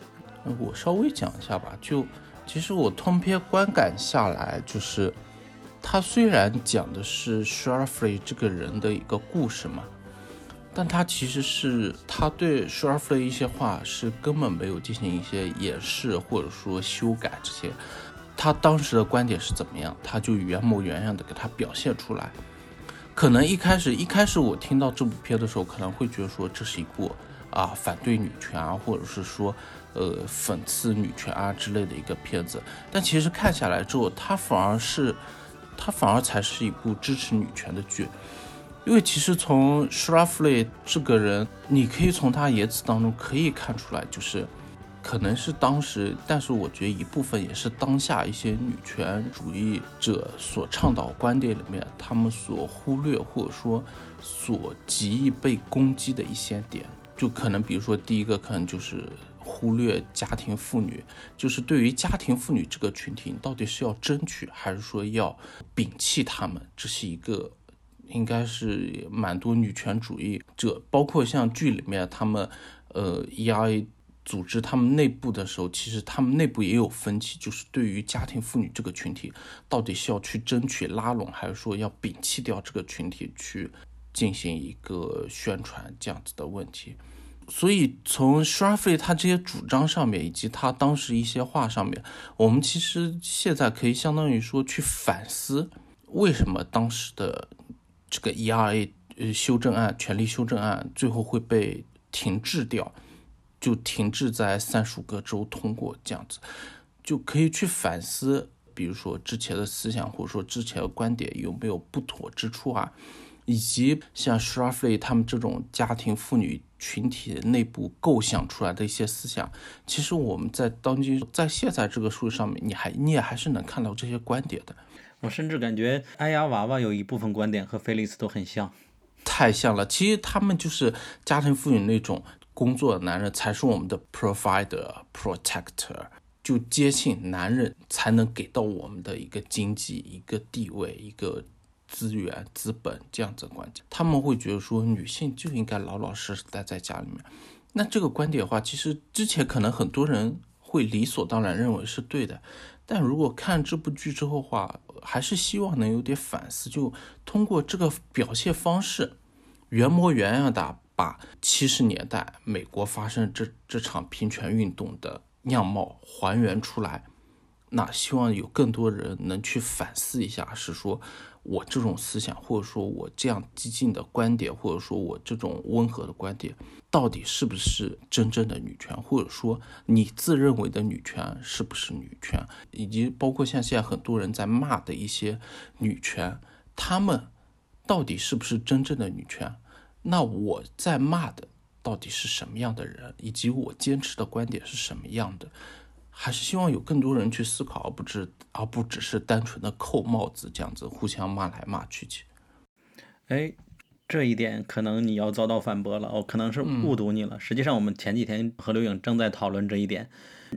我稍微讲一下吧，就其实我通篇观感下来，就是他虽然讲的是 s h a r f l e y 这个人的一个故事嘛，但他其实是他对 s h a r f l e y 一些话是根本没有进行一些掩饰或者说修改这些，他当时的观点是怎么样，他就原模原样的给他表现出来。可能一开始一开始我听到这部片的时候，可能会觉得说这是一部啊反对女权啊，或者是说呃讽刺女权啊之类的一个片子。但其实看下来之后，它反而是它反而才是一部支持女权的剧。因为其实从 s h r a f l e y 这个人，你可以从他言辞当中可以看出来，就是可能是当时，但是我觉得一部分也是当下一些女权主义者所倡导观点里面，他们所忽略或者说所极易被攻击的一些点，就可能比如说第一个可能就是忽略家庭妇女，就是对于家庭妇女这个群体，你到底是要争取还是说要摒弃他们，这是一个。应该是蛮多女权主义者，包括像剧里面他们，呃，ERA 组织他们内部的时候，其实他们内部也有分歧，就是对于家庭妇女这个群体，到底是要去争取拉拢，还是说要摒弃掉这个群体去进行一个宣传这样子的问题。所以从 s h a f i 他这些主张上面，以及他当时一些话上面，我们其实现在可以相当于说去反思，为什么当时的这个 ERA 呃修正案、权利修正案最后会被停滞掉，就停滞在三十五个州通过这样子，就可以去反思，比如说之前的思想或者说之前的观点有没有不妥之处啊，以及像 s h r a f l e 他们这种家庭妇女群体内部构想出来的一些思想，其实我们在当今在现在这个社会上面，你还你也还是能看到这些观点的。我甚至感觉艾丫娃娃有一部分观点和菲利斯都很像。太像了。其实他们就是家庭妇女那种工作的男人，才是我们的 provider、protector，就接信男人才能给到我们的一个经济、一个地位、一个资源、资本这样子的观点。他们会觉得说，女性就应该老老实实待在家里面。那这个观点的话，其实之前可能很多人会理所当然认为是对的，但如果看这部剧之后的话，还是希望能有点反思，就通过这个表现方式，原模原样的把七十年代美国发生这这场平权运动的样貌还原出来。那希望有更多人能去反思一下，是说我这种思想，或者说我这样激进的观点，或者说我这种温和的观点，到底是不是真正的女权，或者说你自认为的女权是不是女权，以及包括像现在很多人在骂的一些女权，她们到底是不是真正的女权？那我在骂的到底是什么样的人，以及我坚持的观点是什么样的？还是希望有更多人去思考，而不只而不只是单纯的扣帽子这样子互相骂来骂去去。哎，这一点可能你要遭到反驳了，我可能是误读你了。实际上，我们前几天和刘颖正在讨论这一点。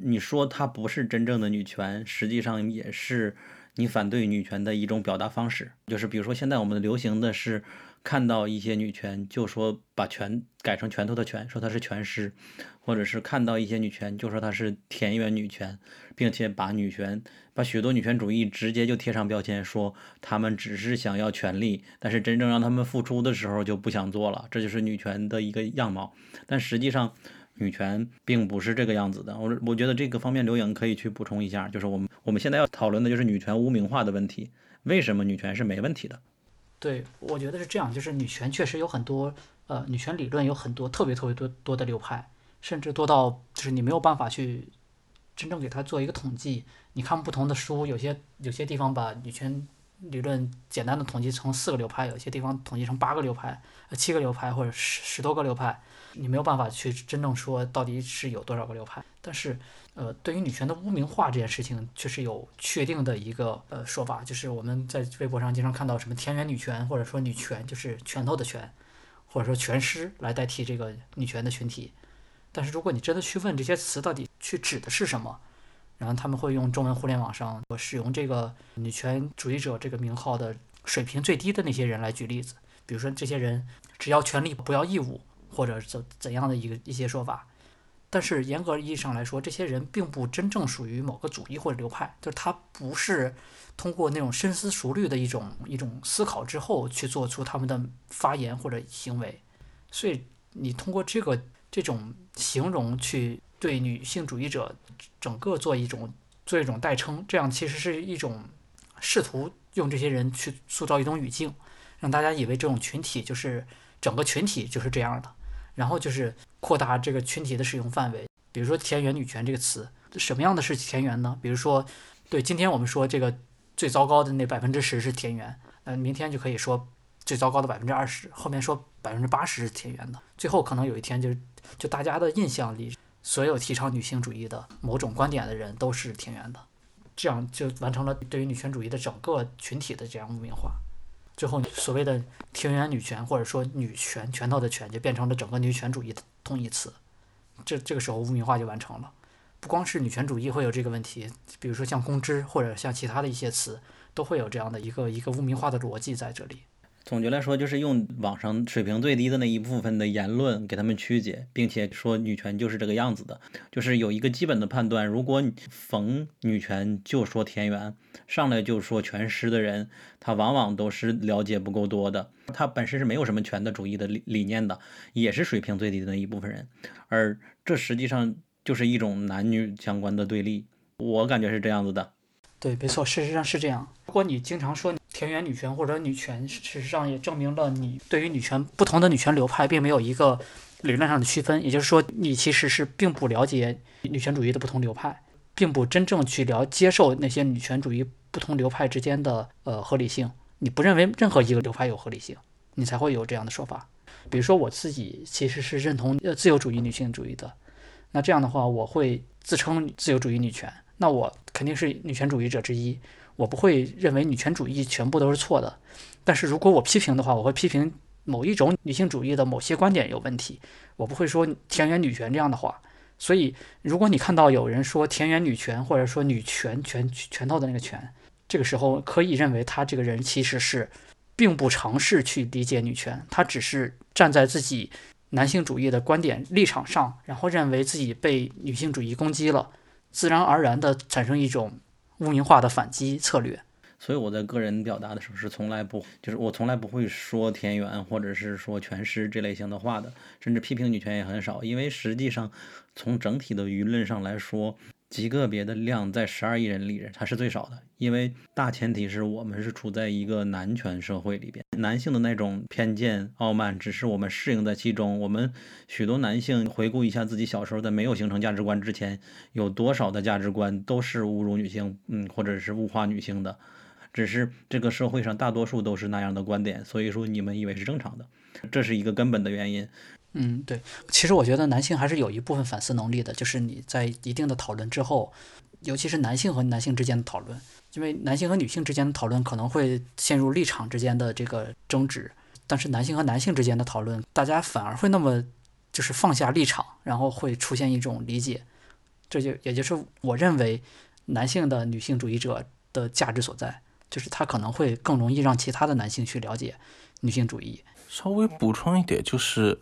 你说她不是真正的女权，实际上也是你反对女权的一种表达方式。就是比如说，现在我们流行的是看到一些女权，就说把拳改成拳头的拳，说她是拳师，或者是看到一些女权，就说她是田园女权，并且把女权把许多女权主义直接就贴上标签，说她们只是想要权利，但是真正让她们付出的时候就不想做了，这就是女权的一个样貌。但实际上，女权并不是这个样子的。我我觉得这个方面刘颖可以去补充一下，就是我们我们现在要讨论的就是女权污名化的问题。为什么女权是没问题的？对，我觉得是这样，就是女权确实有很多，呃，女权理论有很多特别特别多多的流派，甚至多到就是你没有办法去真正给它做一个统计。你看不同的书，有些有些地方把女权理论简单的统计成四个流派，有些地方统计成八个流派、呃七个流派或者十十多个流派，你没有办法去真正说到底是有多少个流派。但是，呃，对于女权的污名化这件事情，确实有确定的一个呃说法，就是我们在微博上经常看到什么田园女权，或者说女权就是拳头的拳，或者说拳师来代替这个女权的群体。但是如果你真的去问这些词到底去指的是什么，然后他们会用中文互联网上我使用这个女权主义者这个名号的水平最低的那些人来举例子，比如说这些人只要权利不要义务，或者怎怎样的一个一些说法。但是严格意义上来说，这些人并不真正属于某个主义或者流派，就是他不是通过那种深思熟虑的一种一种思考之后去做出他们的发言或者行为，所以你通过这个这种形容去对女性主义者整个做一种做一种代称，这样其实是一种试图用这些人去塑造一种语境，让大家以为这种群体就是整个群体就是这样的，然后就是扩大这个群体的使用范围。比如说“田园女权”这个词，什么样的是田园呢？比如说，对，今天我们说这个最糟糕的那百分之十是田园，那明天就可以说最糟糕的百分之二十，后面说百分之八十是田园的，最后可能有一天就是就大家的印象里，所有提倡女性主义的某种观点的人都是田园的，这样就完成了对于女权主义的整个群体的这样污名化。最后，所谓的田园女权或者说女权拳头的权，就变成了整个女权主义的同义词。这这个时候污名化就完成了。不光是女权主义会有这个问题，比如说像公知或者像其他的一些词，都会有这样的一个一个污名化的逻辑在这里。总结来说，就是用网上水平最低的那一部分的言论给他们曲解，并且说女权就是这个样子的，就是有一个基本的判断。如果逢女权就说田园，上来就说全诗的人，他往往都是了解不够多的，他本身是没有什么权的主义的理理念的，也是水平最低的那一部分人，而这实际上就是一种男女相关的对立，我感觉是这样子的。对，没错，事实上是这样。如果你经常说田园女权或者女权，事实上也证明了你对于女权不同的女权流派并没有一个理论上的区分，也就是说，你其实是并不了解女权主义的不同流派，并不真正去了接受那些女权主义不同流派之间的呃合理性。你不认为任何一个流派有合理性，你才会有这样的说法。比如说我自己其实是认同呃自由主义女性主义的，那这样的话，我会自称自由主义女权。那我肯定是女权主义者之一，我不会认为女权主义全部都是错的。但是如果我批评的话，我会批评某一种女性主义的某些观点有问题，我不会说田园女权这样的话。所以，如果你看到有人说田园女权，或者说女权拳拳头的那个拳，这个时候可以认为他这个人其实是并不尝试去理解女权，他只是站在自己男性主义的观点立场上，然后认为自己被女性主义攻击了。自然而然地产生一种污名化的反击策略。所以我在个人表达的时候是从来不，就是我从来不会说田园或者是说全诗这类型的话的，甚至批评女权也很少，因为实际上从整体的舆论上来说，极个别的量在十二亿人里人它是最少的，因为大前提是我们是处在一个男权社会里边，男性的那种偏见、傲慢，只是我们适应在其中。我们许多男性回顾一下自己小时候在没有形成价值观之前，有多少的价值观都是侮辱女性，嗯，或者是物化女性的。只是这个社会上大多数都是那样的观点，所以说你们以为是正常的，这是一个根本的原因。嗯，对。其实我觉得男性还是有一部分反思能力的，就是你在一定的讨论之后，尤其是男性和男性之间的讨论，因为男性和女性之间的讨论可能会陷入立场之间的这个争执，但是男性和男性之间的讨论，大家反而会那么就是放下立场，然后会出现一种理解，这就也就是我认为男性的女性主义者的价值所在。就是他可能会更容易让其他的男性去了解女性主义。稍微补充一点，就是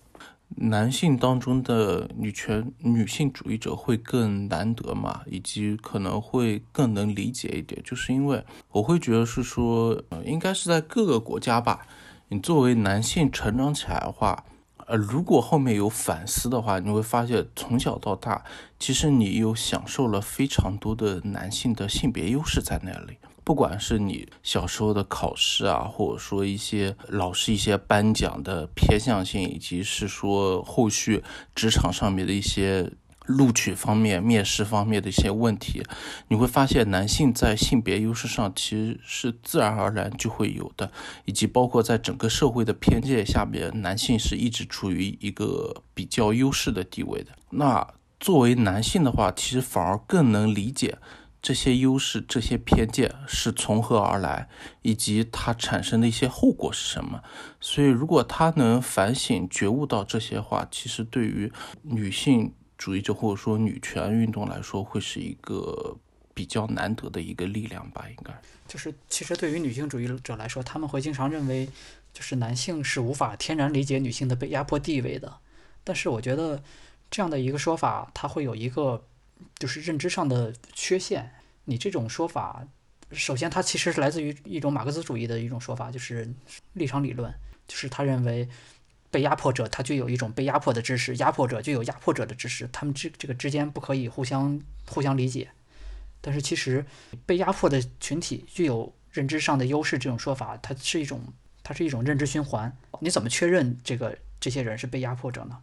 男性当中的女权女性主义者会更难得嘛，以及可能会更能理解一点，就是因为我会觉得是说，呃，应该是在各个国家吧，你作为男性成长起来的话，呃，如果后面有反思的话，你会发现从小到大，其实你有享受了非常多的男性的性别优势在那里。不管是你小时候的考试啊，或者说一些老师一些颁奖的偏向性，以及是说后续职场上面的一些录取方面、面试方面的一些问题，你会发现男性在性别优势上其实是自然而然就会有的，以及包括在整个社会的偏见下面，男性是一直处于一个比较优势的地位的。那作为男性的话，其实反而更能理解。这些优势、这些偏见是从何而来，以及它产生的一些后果是什么？所以，如果他能反省、觉悟到这些话，其实对于女性主义者或者说女权运动来说，会是一个比较难得的一个力量吧？应该就是，其实对于女性主义者来说，他们会经常认为，就是男性是无法天然理解女性的被压迫地位的。但是，我觉得这样的一个说法，它会有一个就是认知上的缺陷。你这种说法，首先它其实是来自于一种马克思主义的一种说法，就是立场理论，就是他认为被压迫者他就有一种被压迫的知识，压迫者就有压迫者的知识，他们这这个之间不可以互相互相理解。但是其实被压迫的群体具有认知上的优势，这种说法它是一种它是一种认知循环。你怎么确认这个这些人是被压迫者呢？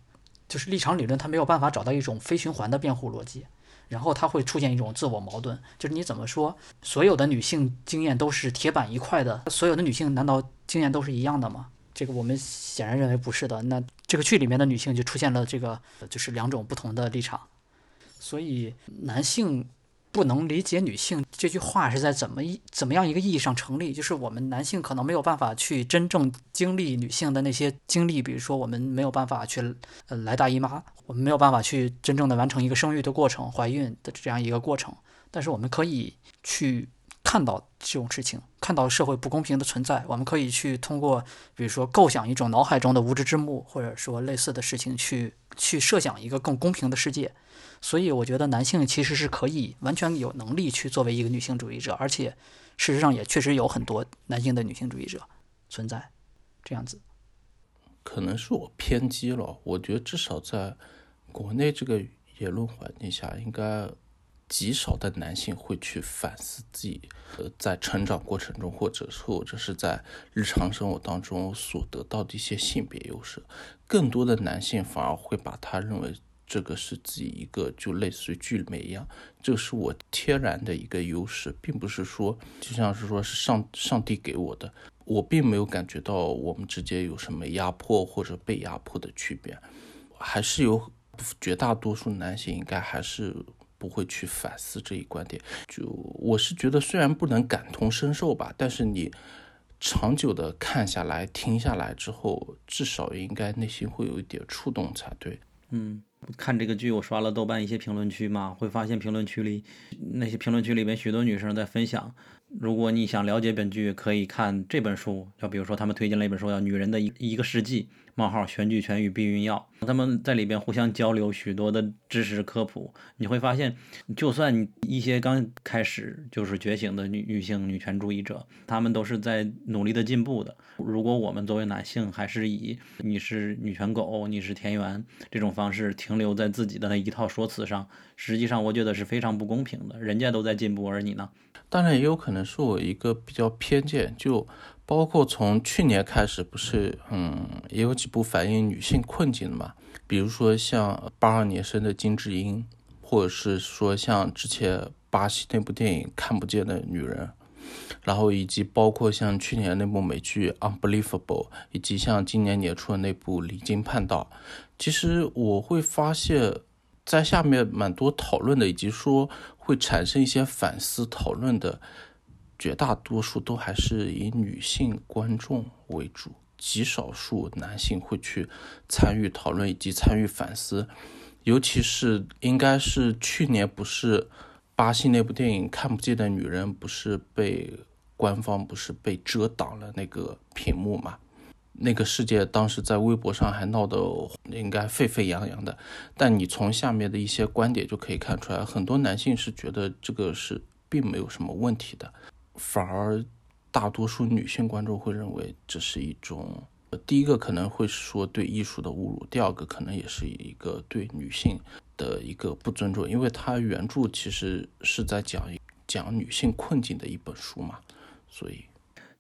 就是立场理论它没有办法找到一种非循环的辩护逻辑，然后他会出现一种自我矛盾。就是你怎么说，所有的女性经验都是铁板一块的，所有的女性难道经验都是一样的吗？这个我们显然认为不是的。那这个剧里面的女性就出现了这个就是两种不同的立场，所以男性不能理解女性这句话是在怎么一怎么样一个意义上成立？就是我们男性可能没有办法去真正经历女性的那些经历，比如说我们没有办法去呃来大姨妈，我们没有办法去真正的完成一个生育的过程、怀孕的这样一个过程，但是我们可以去看到这种事情，看到社会不公平的存在，我们可以去通过比如说构想一种脑海中的无知之幕，或者说类似的事情去去设想一个更公平的世界。所以我觉得男性其实是可以完全有能力去作为一个女性主义者，而且事实上也确实有很多男性的女性主义者存在，这样子。可能是我偏激了，我觉得至少在国内这个言论环境下，应该极少的男性会去反思自己，呃，在成长过程中，或者是或者是在日常生活当中所得到的一些性别优势，更多的男性反而会把他认为这个是自己一个就类似于剧里面一样，这是我天然的一个优势，并不是说就像是说是上上帝给我的，我并没有感觉到我们之间有什么压迫或者被压迫的区别，还是有绝大多数男性应该还是不会去反思这一观点。就我是觉得，虽然不能感同身受吧，但是你长久的看下来、听下来之后，至少应该内心会有一点触动才对。嗯，看这个剧，我刷了豆瓣一些评论区嘛，会发现评论区里那些评论区里面许多女生在分享。如果你想了解本剧，可以看这本书，就比如说他们推荐了一本书叫《女人的一一个世纪》，冒号选举权与避孕药，他们在里边互相交流许多的知识科普，你会发现，就算一些刚开始就是觉醒的女女性女权主义者，他们都是在努力的进步的。如果我们作为男性还是以你是女权狗，你是田园这种方式停留在自己的那一套说辞上，实际上我觉得是非常不公平的。人家都在进步，而你呢？当然也有可能是我一个比较偏见，就包括从去年开始，不是嗯也有几部反映女性困境的嘛，比如说像八二年生的金智英，或者是说像之前巴西那部电影《看不见的女人》，然后以及包括像去年那部美剧《Unbelievable》，以及像今年年初的那部《离经叛道》，其实我会发现。在下面蛮多讨论的，以及说会产生一些反思讨论的，绝大多数都还是以女性观众为主，极少数男性会去参与讨论以及参与反思。尤其是应该是去年不是巴西那部电影《看不见的女人》不是被官方不是被遮挡了那个屏幕嘛？那个事件当时在微博上还闹得应该沸沸扬扬的，但你从下面的一些观点就可以看出来，很多男性是觉得这个是并没有什么问题的，反而大多数女性观众会认为这是一种，第一个可能会说对艺术的侮辱，第二个可能也是一个对女性的一个不尊重，因为它原著其实是在讲讲女性困境的一本书嘛，所以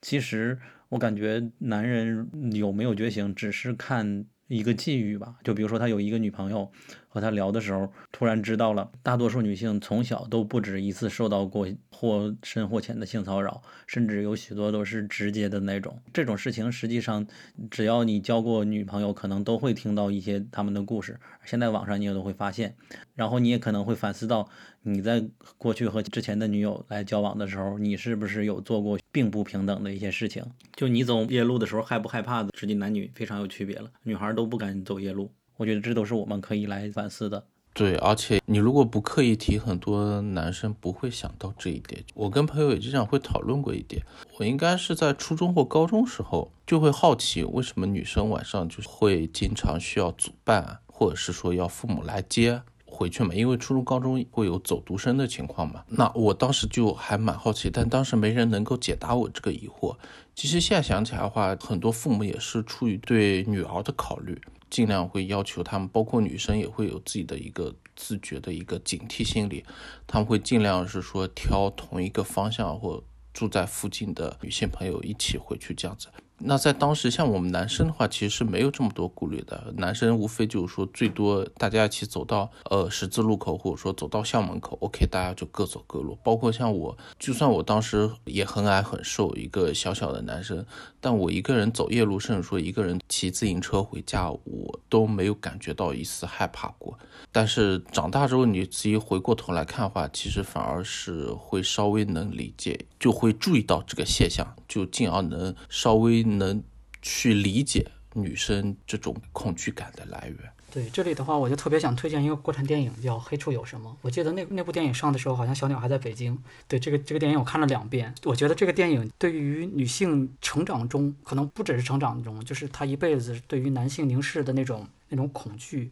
其实我感觉男人有没有觉醒，只是看一个际遇吧。就比如说他有一个女朋友，和他聊的时候，突然知道了，大多数女性从小都不止一次受到过或深或浅的性骚扰，甚至有许多都是直接的那种。这种事情实际上，只要你交过女朋友，可能都会听到一些他们的故事。现在网上你也都会发现，然后你也可能会反思到，你在过去和之前的女友来交往的时候，你是不是有做过并不平等的一些事情？就你走夜路的时候害不害怕的，实际男女非常有区别了。女孩都不敢走夜路，我觉得这都是我们可以来反思的。对，而且你如果不刻意提，很多男生不会想到这一点。我跟朋友也经常会讨论过一点。我应该是在初中或高中时候就会好奇，为什么女生晚上就会经常需要组伴，或者是说要父母来接回去嘛，因为初中、高中会有走读生的情况嘛。那我当时就还蛮好奇，但当时没人能够解答我这个疑惑。其实现在想起来的话，很多父母也是出于对女儿的考虑，尽量会要求他们，包括女生也会有自己的一个自觉的一个警惕心理，他们会尽量是说挑同一个方向或住在附近的女性朋友一起回去这样子。那在当时，像我们男生的话，其实是没有这么多顾虑的。男生无非就是说，最多大家一起走到呃十字路口，或者说走到校门口，OK，大家就各走各路。包括像我，就算我当时也很矮很瘦，一个小小的男生，但我一个人走夜路，甚至说一个人骑自行车回家，我都没有感觉到一丝害怕过。但是长大之后，你自己回过头来看的话，其实反而是会稍微能理解，就会注意到这个现象，就进而能稍微能去理解女生这种恐惧感的来源。对，这里的话，我就特别想推荐一个国产电影，叫《黑处有什么》。我记得那那部电影上的时候，好像小鸟还在北京。对这个这个电影，我看了两遍。我觉得这个电影对于女性成长中，可能不只是成长中，就是她一辈子对于男性凝视的那种那种恐惧，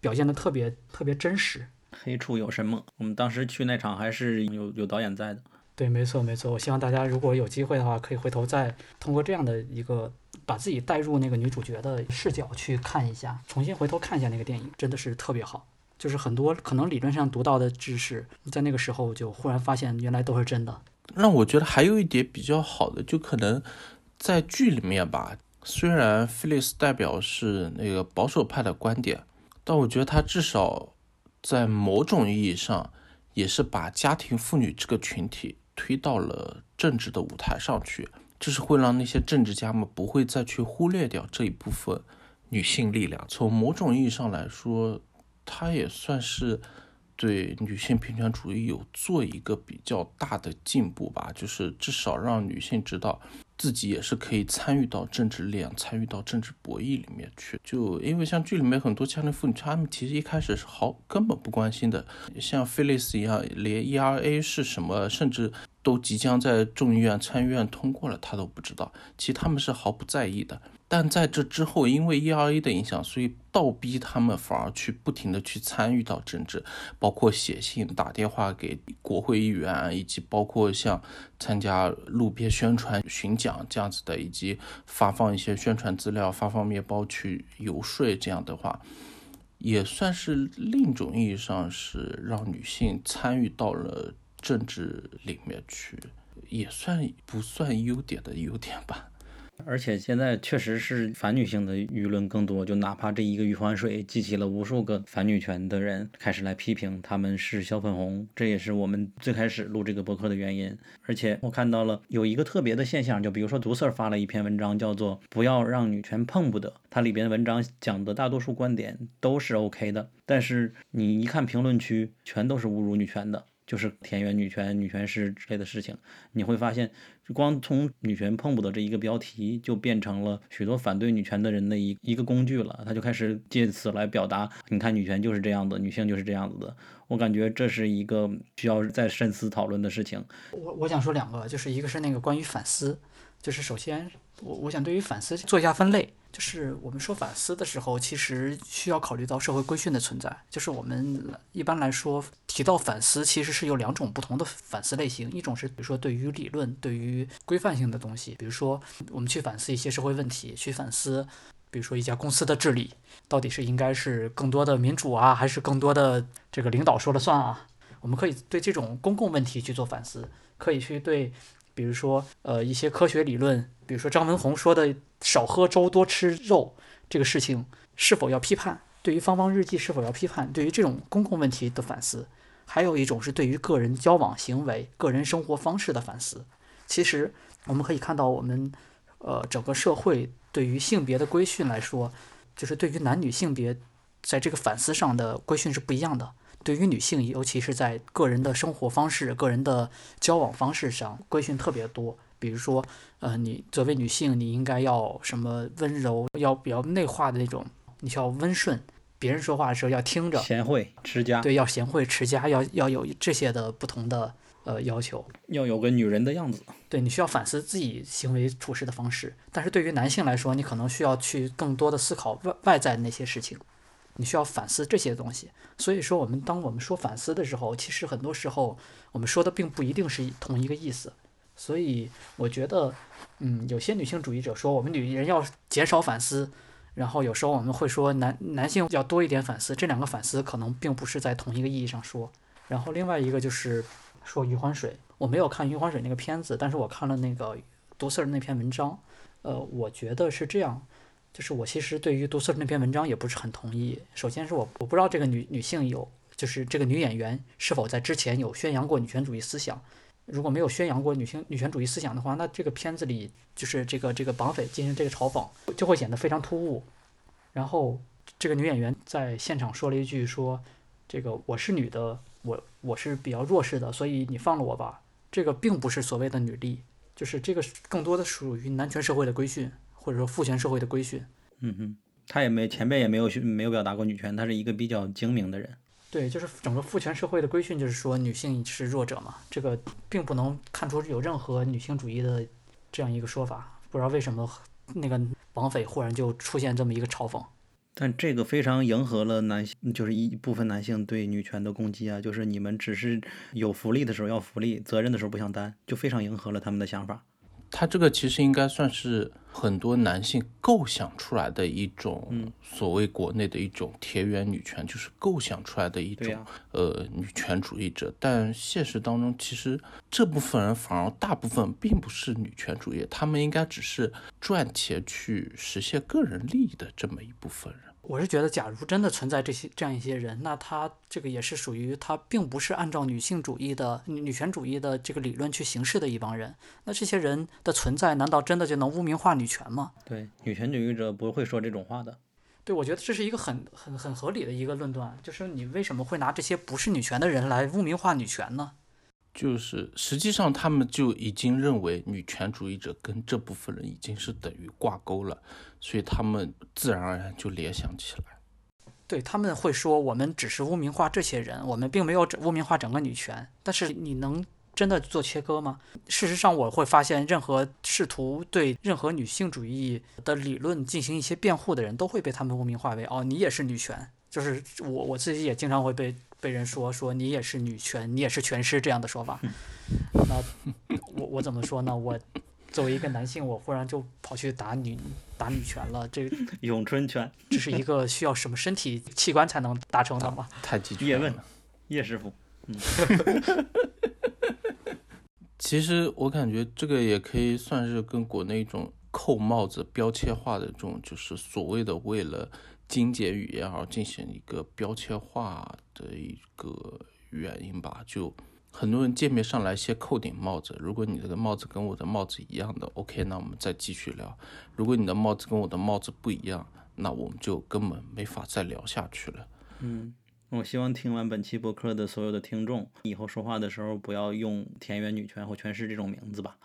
表现的特别特别真实。黑处有什么？我们当时去那场还是有有导演在的。对，没错没错。我希望大家如果有机会的话，可以回头再通过这样的一个把自己带入那个女主角的视角去看一下，重新回头看一下那个电影，真的是特别好。就是很多可能理论上读到的知识，在那个时候就忽然发现原来都是真的。让我觉得还有一点比较好的，就可能在剧里面吧，虽然菲利斯代表是那个保守派的观点，但我觉得他至少在某种意义上也是把家庭妇女这个群体推到了政治的舞台上去，这是会让那些政治家们不会再去忽略掉这一部分女性力量。从某种意义上来说，他也算是对女性平权主义有做一个比较大的进步吧，就是至少让女性知道自己也是可以参与到政治力量、参与到政治博弈里面去。就因为像剧里面很多家庭妇女，她们其实一开始是毫根本不关心的，像菲利斯一样，连 ERA 是什么，甚至都即将在众议院、参议院通过了，她都不知道。其实他们是毫不在意的。但在这之后，因为 ERA 的影响，所以倒逼他们反而去不停的去参与到政治，包括写信、打电话给国会议员，以及包括像参加路边宣传巡讲这样子的，以及发放一些宣传资料、发放面包去游说这样的话，也算是另一种意义上是让女性参与到了政治里面去，也算不算优点的优点吧。而且现在确实是反女性的舆论更多，就哪怕这一个余欢水激起了无数个反女权的人开始来批评他们是小粉红，这也是我们最开始录这个博客的原因。而且我看到了有一个特别的现象，就比如说毒 Sir 发了一篇文章，叫做“不要让女权碰不得”，它里边文章讲的大多数观点都是 OK 的，但是你一看评论区，全都是侮辱女权的。就是田园女权、女权师之类的事情，你会发现，光从“女权碰不得”这一个标题，就变成了许多反对女权的人的一一个工具了。他就开始借此来表达，你看女权就是这样的，女性就是这样子的。我感觉这是一个需要再深思讨论的事情。我我想说两个，就是一个是那个关于反思，就是首先我我想对于反思做一下分类，就是我们说反思的时候，其实需要考虑到社会规训的存在。就是我们一般来说提到反思，其实是有两种不同的反思类型，一种是比如说对于理论、对于规范性的东西，比如说我们去反思一些社会问题，去反思。比如说一家公司的治理，到底是应该是更多的民主啊，还是更多的这个领导说了算啊？我们可以对这种公共问题去做反思，可以去对，比如说呃一些科学理论，比如说张文宏说的少喝粥多吃肉这个事情是否要批判？对于芳芳日记是否要批判？对于这种公共问题的反思，还有一种是对于个人交往行为、个人生活方式的反思。其实我们可以看到，我们呃整个社会对于性别的规训来说，就是对于男女性别在这个反思上的规训是不一样的。对于女性，尤其是在个人的生活方式、个人的交往方式上，规训特别多。比如说，呃，你作为女性，你应该要什么温柔，要比较内化的那种，你需要温顺，别人说话的时候要听着，贤惠持家，对，要贤惠持家，要要有这些的不同的呃要求。要有个女人的样子。对你需要反思自己行为处事的方式，但是对于男性来说，你可能需要去更多的思考外外在的那些事情。你需要反思这些东西。所以说，我们当我们说反思的时候，其实很多时候我们说的并不一定是同一个意思。所以我觉得，嗯，有些女性主义者说我们女人要减少反思，然后有时候我们会说男男性要多一点反思，这两个反思可能并不是在同一个意义上说。然后另外一个就是说余欢水，我没有看余欢水那个片子，但是我看了那个毒刺儿那篇文章，呃，我觉得是这样，就是我其实对于毒刺儿那篇文章也不是很同意。首先是我我不知道这个女女性有，就是这个女演员是否在之前有宣扬过女权主义思想。如果没有宣扬过女性女权主义思想的话，那这个片子里就是这个这个绑匪进行这个嘲讽，就会显得非常突兀。然后这个女演员在现场说了一句说：“这个我是女的，我我是比较弱势的，所以你放了我吧。”这个并不是所谓的女力，就是这个更多的属于男权社会的规训，或者说父权社会的规训。嗯哼，他也没前面也没有没有表达过女权，他是一个比较精明的人。对，就是整个父权社会的规训，就是说女性是弱者嘛，这个并不能看出有任何女性主义的这样一个说法。不知道为什么那个绑匪忽然就出现这么一个嘲讽。但这个非常迎合了男性，就是一部分男性对女权的攻击啊，就是你们只是有福利的时候要福利，责任的时候不想担，就非常迎合了他们的想法。他这个其实应该算是很多男性构想出来的一种，所谓国内的一种田园女权，就是构想出来的一种、呃女权主义者。但现实当中，其实这部分人反而大部分并不是女权主义，他们应该只是赚钱去实现个人利益的这么一部分人。我是觉得，假如真的存在这些这样一些人，那他这个也是属于他并不是按照女性主义的女女权主义的这个理论去行事的一帮人。那这些人的存在，难道真的就能污名化女权吗？对，女权主义者不会说这种话的。对，我觉得这是一个很很很合理的一个论断，就是你为什么会拿这些不是女权的人来污名化女权呢？就是实际上他们就已经认为女权主义者跟这部分人已经是等于挂钩了，所以他们自然而然就联想起来。对他们会说，我们只是污名化这些人，我们并没有污名化整个女权。但是你能真的做切割吗？事实上，我会发现，任何试图对任何女性主义的理论进行一些辩护的人，都会被他们污名化为哦，你也是女权。就是我我自己也经常会被被人说说你也是女权，你也是权师这样的说法。那我我怎么说呢？我作为一个男性，我忽然就跑去打女打女权了，这 咏春拳，这是一个需要什么身体器官才能达成的吗？太极拳叶问。叶师傅，嗯 其实我感觉这个也可以算是跟国内一种扣帽子、标签化的这种，就是所谓的为了精简语言而进行一个标签化的一个原因吧。就很多人见面上来先扣顶帽子，如果你这个帽子跟我的帽子一样的，OK，那我们再继续聊；如果你的帽子跟我的帽子不一样，那我们就根本没法再聊下去了。嗯，我希望听完本期播客的所有的听众，以后说话的时候不要用田园女权或权势这种名字吧，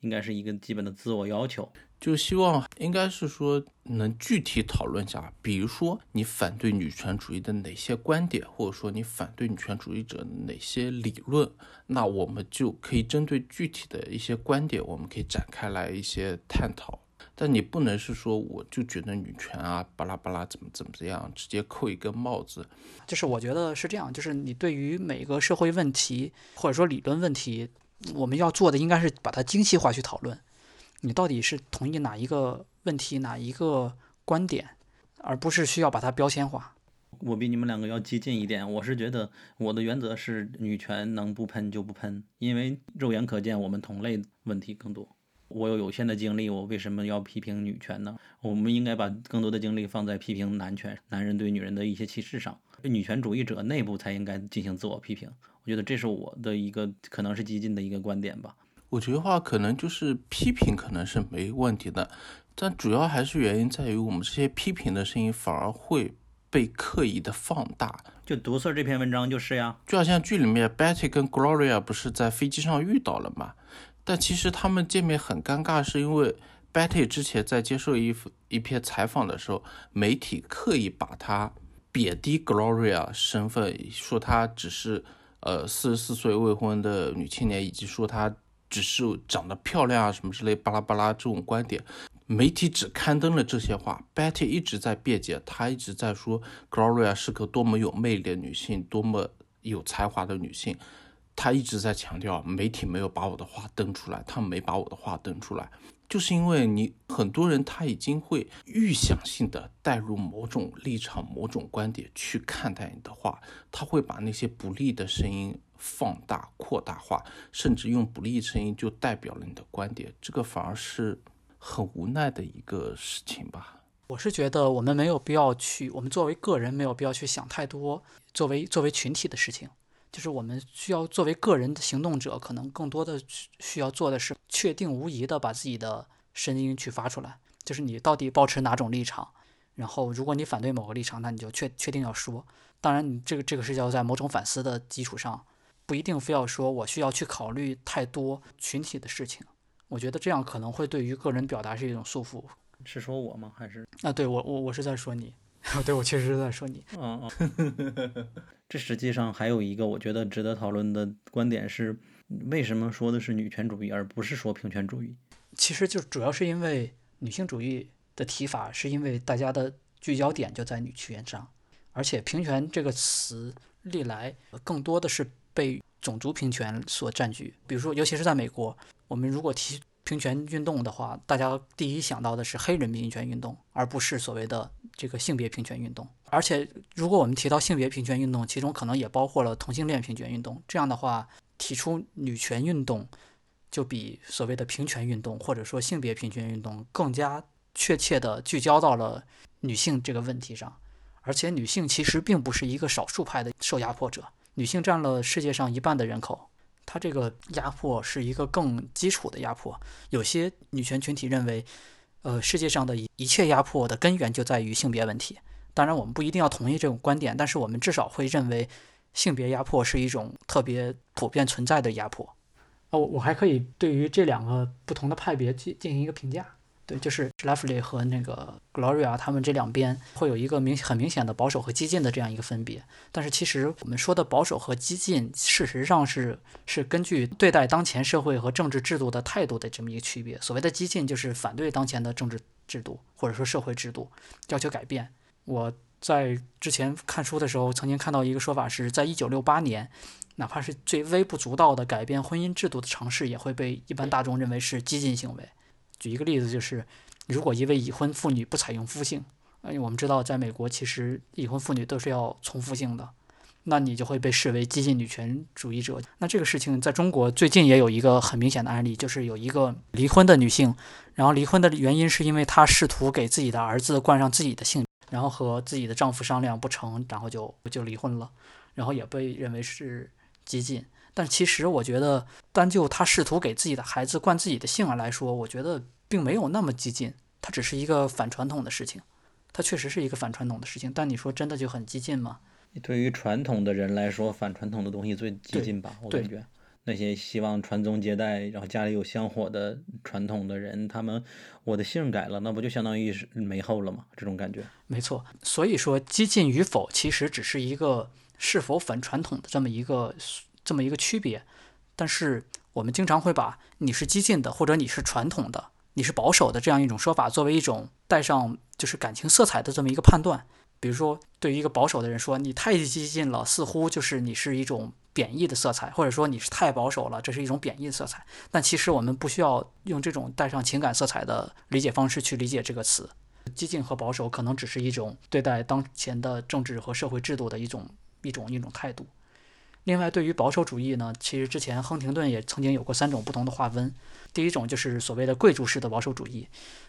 应该是一个基本的自我要求。就希望应该是说能具体讨论一下，比如说你反对女权主义的哪些观点，或者说你反对女权主义者的哪些理论，那我们就可以针对具体的一些观点，我们可以展开来一些探讨。但你不能是说我就觉得女权啊巴拉巴拉怎么怎么样，直接扣一个帽子。就是我觉得是这样，就是你对于每个社会问题或者说理论问题，我们要做的应该是把它精细化去讨论。你到底是同意哪一个问题、哪一个观点，而不是需要把它标签化。我比你们两个要激进一点，我是觉得我的原则是女权能不喷就不喷，因为肉眼可见我们同类问题更多。我有有限的精力，我为什么要批评女权呢？我们应该把更多的精力放在批评男权、男人对女人的一些歧视上。女权主义者内部才应该进行自我批评。我觉得这是我的一个可能是激进的一个观点吧。我觉得话可能就是批评可能是没问题的，但主要还是原因在于我们这些批评的声音反而会被刻意的放大。就毒刺儿这篇文章就是呀，就好像剧里面 Betty 跟 Gloria 不是在飞机上遇到了嘛？但其实他们见面很尴尬，是因为 Betty 之前在接受一一篇采访的时候，媒体刻意把她贬低 Gloria 身份，说她只是呃四十四岁未婚的女青年，以及说她只是长得漂亮啊什么之类巴拉巴拉这种观点。媒体只刊登了这些话，Betty 一直在辩解，她一直在说 Gloria 是个多么有魅力的女性，多么有才华的女性。她一直在强调，媒体没有把我的话登出来，他们没把我的话登出来，就是因为你很多人他已经会预想性的带入某种立场、某种观点去看待你的话，他会把那些不利的声音放大、扩大化，甚至用不利声音就代表了你的观点，这个反而是很无奈的一个事情吧。我是觉得我们没有必要去，我们作为个人没有必要去想太多，作为作为群体的事情，就是我们需要作为个人的行动者，可能更多的需需要做的是确定无疑的把自己的声音去发出来，就是你到底保持哪种立场，然后如果你反对某个立场，那你就确确定要说。当然，你这个这个是要在某种反思的基础上，不一定非要说我需要去考虑太多群体的事情。我觉得这样可能会对于个人表达是一种束缚。是说我吗？还是啊，对我我我是在说你，对我确实是在说你。嗯嗯，这实际上还有一个我觉得值得讨论的观点是，为什么说的是女权主义，而不是说平权主义？其实就主要是因为女性主义的提法，是因为大家的聚焦点就在女权上，而且平权这个词历来更多的是被种族平权所占据。比如说，尤其是在美国，我们如果提平权运动的话，大家第一想到的是黑人民权运动，而不是所谓的这个性别平权运动。而且，如果我们提到性别平权运动，其中可能也包括了同性恋平权运动。这样的话，提出女权运动，就比所谓的平权运动或者说性别平权运动更加确切地聚焦到了女性这个问题上。而且，女性其实并不是一个少数派的受压迫者，女性占了世界上一半的人口。它这个压迫是一个更基础的压迫。有些女权群体认为，呃，世界上的一一切压迫的根源就在于性别问题。当然，我们不一定要同意这种观点，但是我们至少会认为性别压迫是一种特别普遍存在的压迫。哦，我还可以对于这两个不同的派别进进行一个评价。对，就是 Leslie 和那个 Gloria 他们这两边会有一个明很明显的保守和激进的这样一个分别。但是其实我们说的保守和激进，事实上是是根据对待当前社会和政治制度的态度的这么一个区别。所谓的激进就是反对当前的政治制度或者说社会制度，要求改变。我在之前看书的时候，曾经看到一个说法是，在一九六八年，哪怕是最微不足道的改变婚姻制度的尝试，也会被一般大众认为是激进行为。举一个例子，就是如果一位已婚妇女不采用夫姓，因为我们知道在美国其实已婚妇女都是要从夫姓的，那你就会被视为激进女权主义者。那这个事情在中国最近也有一个很明显的案例，就是有一个离婚的女性，然后离婚的原因是因为她试图给自己的儿子冠上自己的姓，然后和自己的丈夫商量不成，然后就就离婚了，然后也被认为是激进。但其实我觉得，单就他试图给自己的孩子灌自己的姓来说，我觉得并没有那么激进，它只是一个反传统的事情。它确实是一个反传统的事情，但你说真的就很激进吗？对于传统的人来说，反传统的东西最激进吧？我感觉那些希望传宗接代，然后家里有香火的传统的人，他们我的姓改了，那不就相当于是没后了吗？这种感觉。没错，所以说激进与否其实只是一个是否反传统的这么一个这么一个区别，但是我们经常会把你是激进的或者你是传统的、你是保守的这样一种说法作为一种带上就是感情色彩的这么一个判断。比如说，对于一个保守的人说你太激进了，似乎就是你是一种贬义的色彩，或者说你是太保守了，这是一种贬义的色彩。但其实我们不需要用这种带上情感色彩的理解方式去理解这个词。激进和保守可能只是一种对待当前的政治和社会制度的一种一种一种态度。另外，对于保守主义呢，其实之前亨廷顿也曾经有过三种不同的划分。第一种就是所谓的贵族式的保守主义，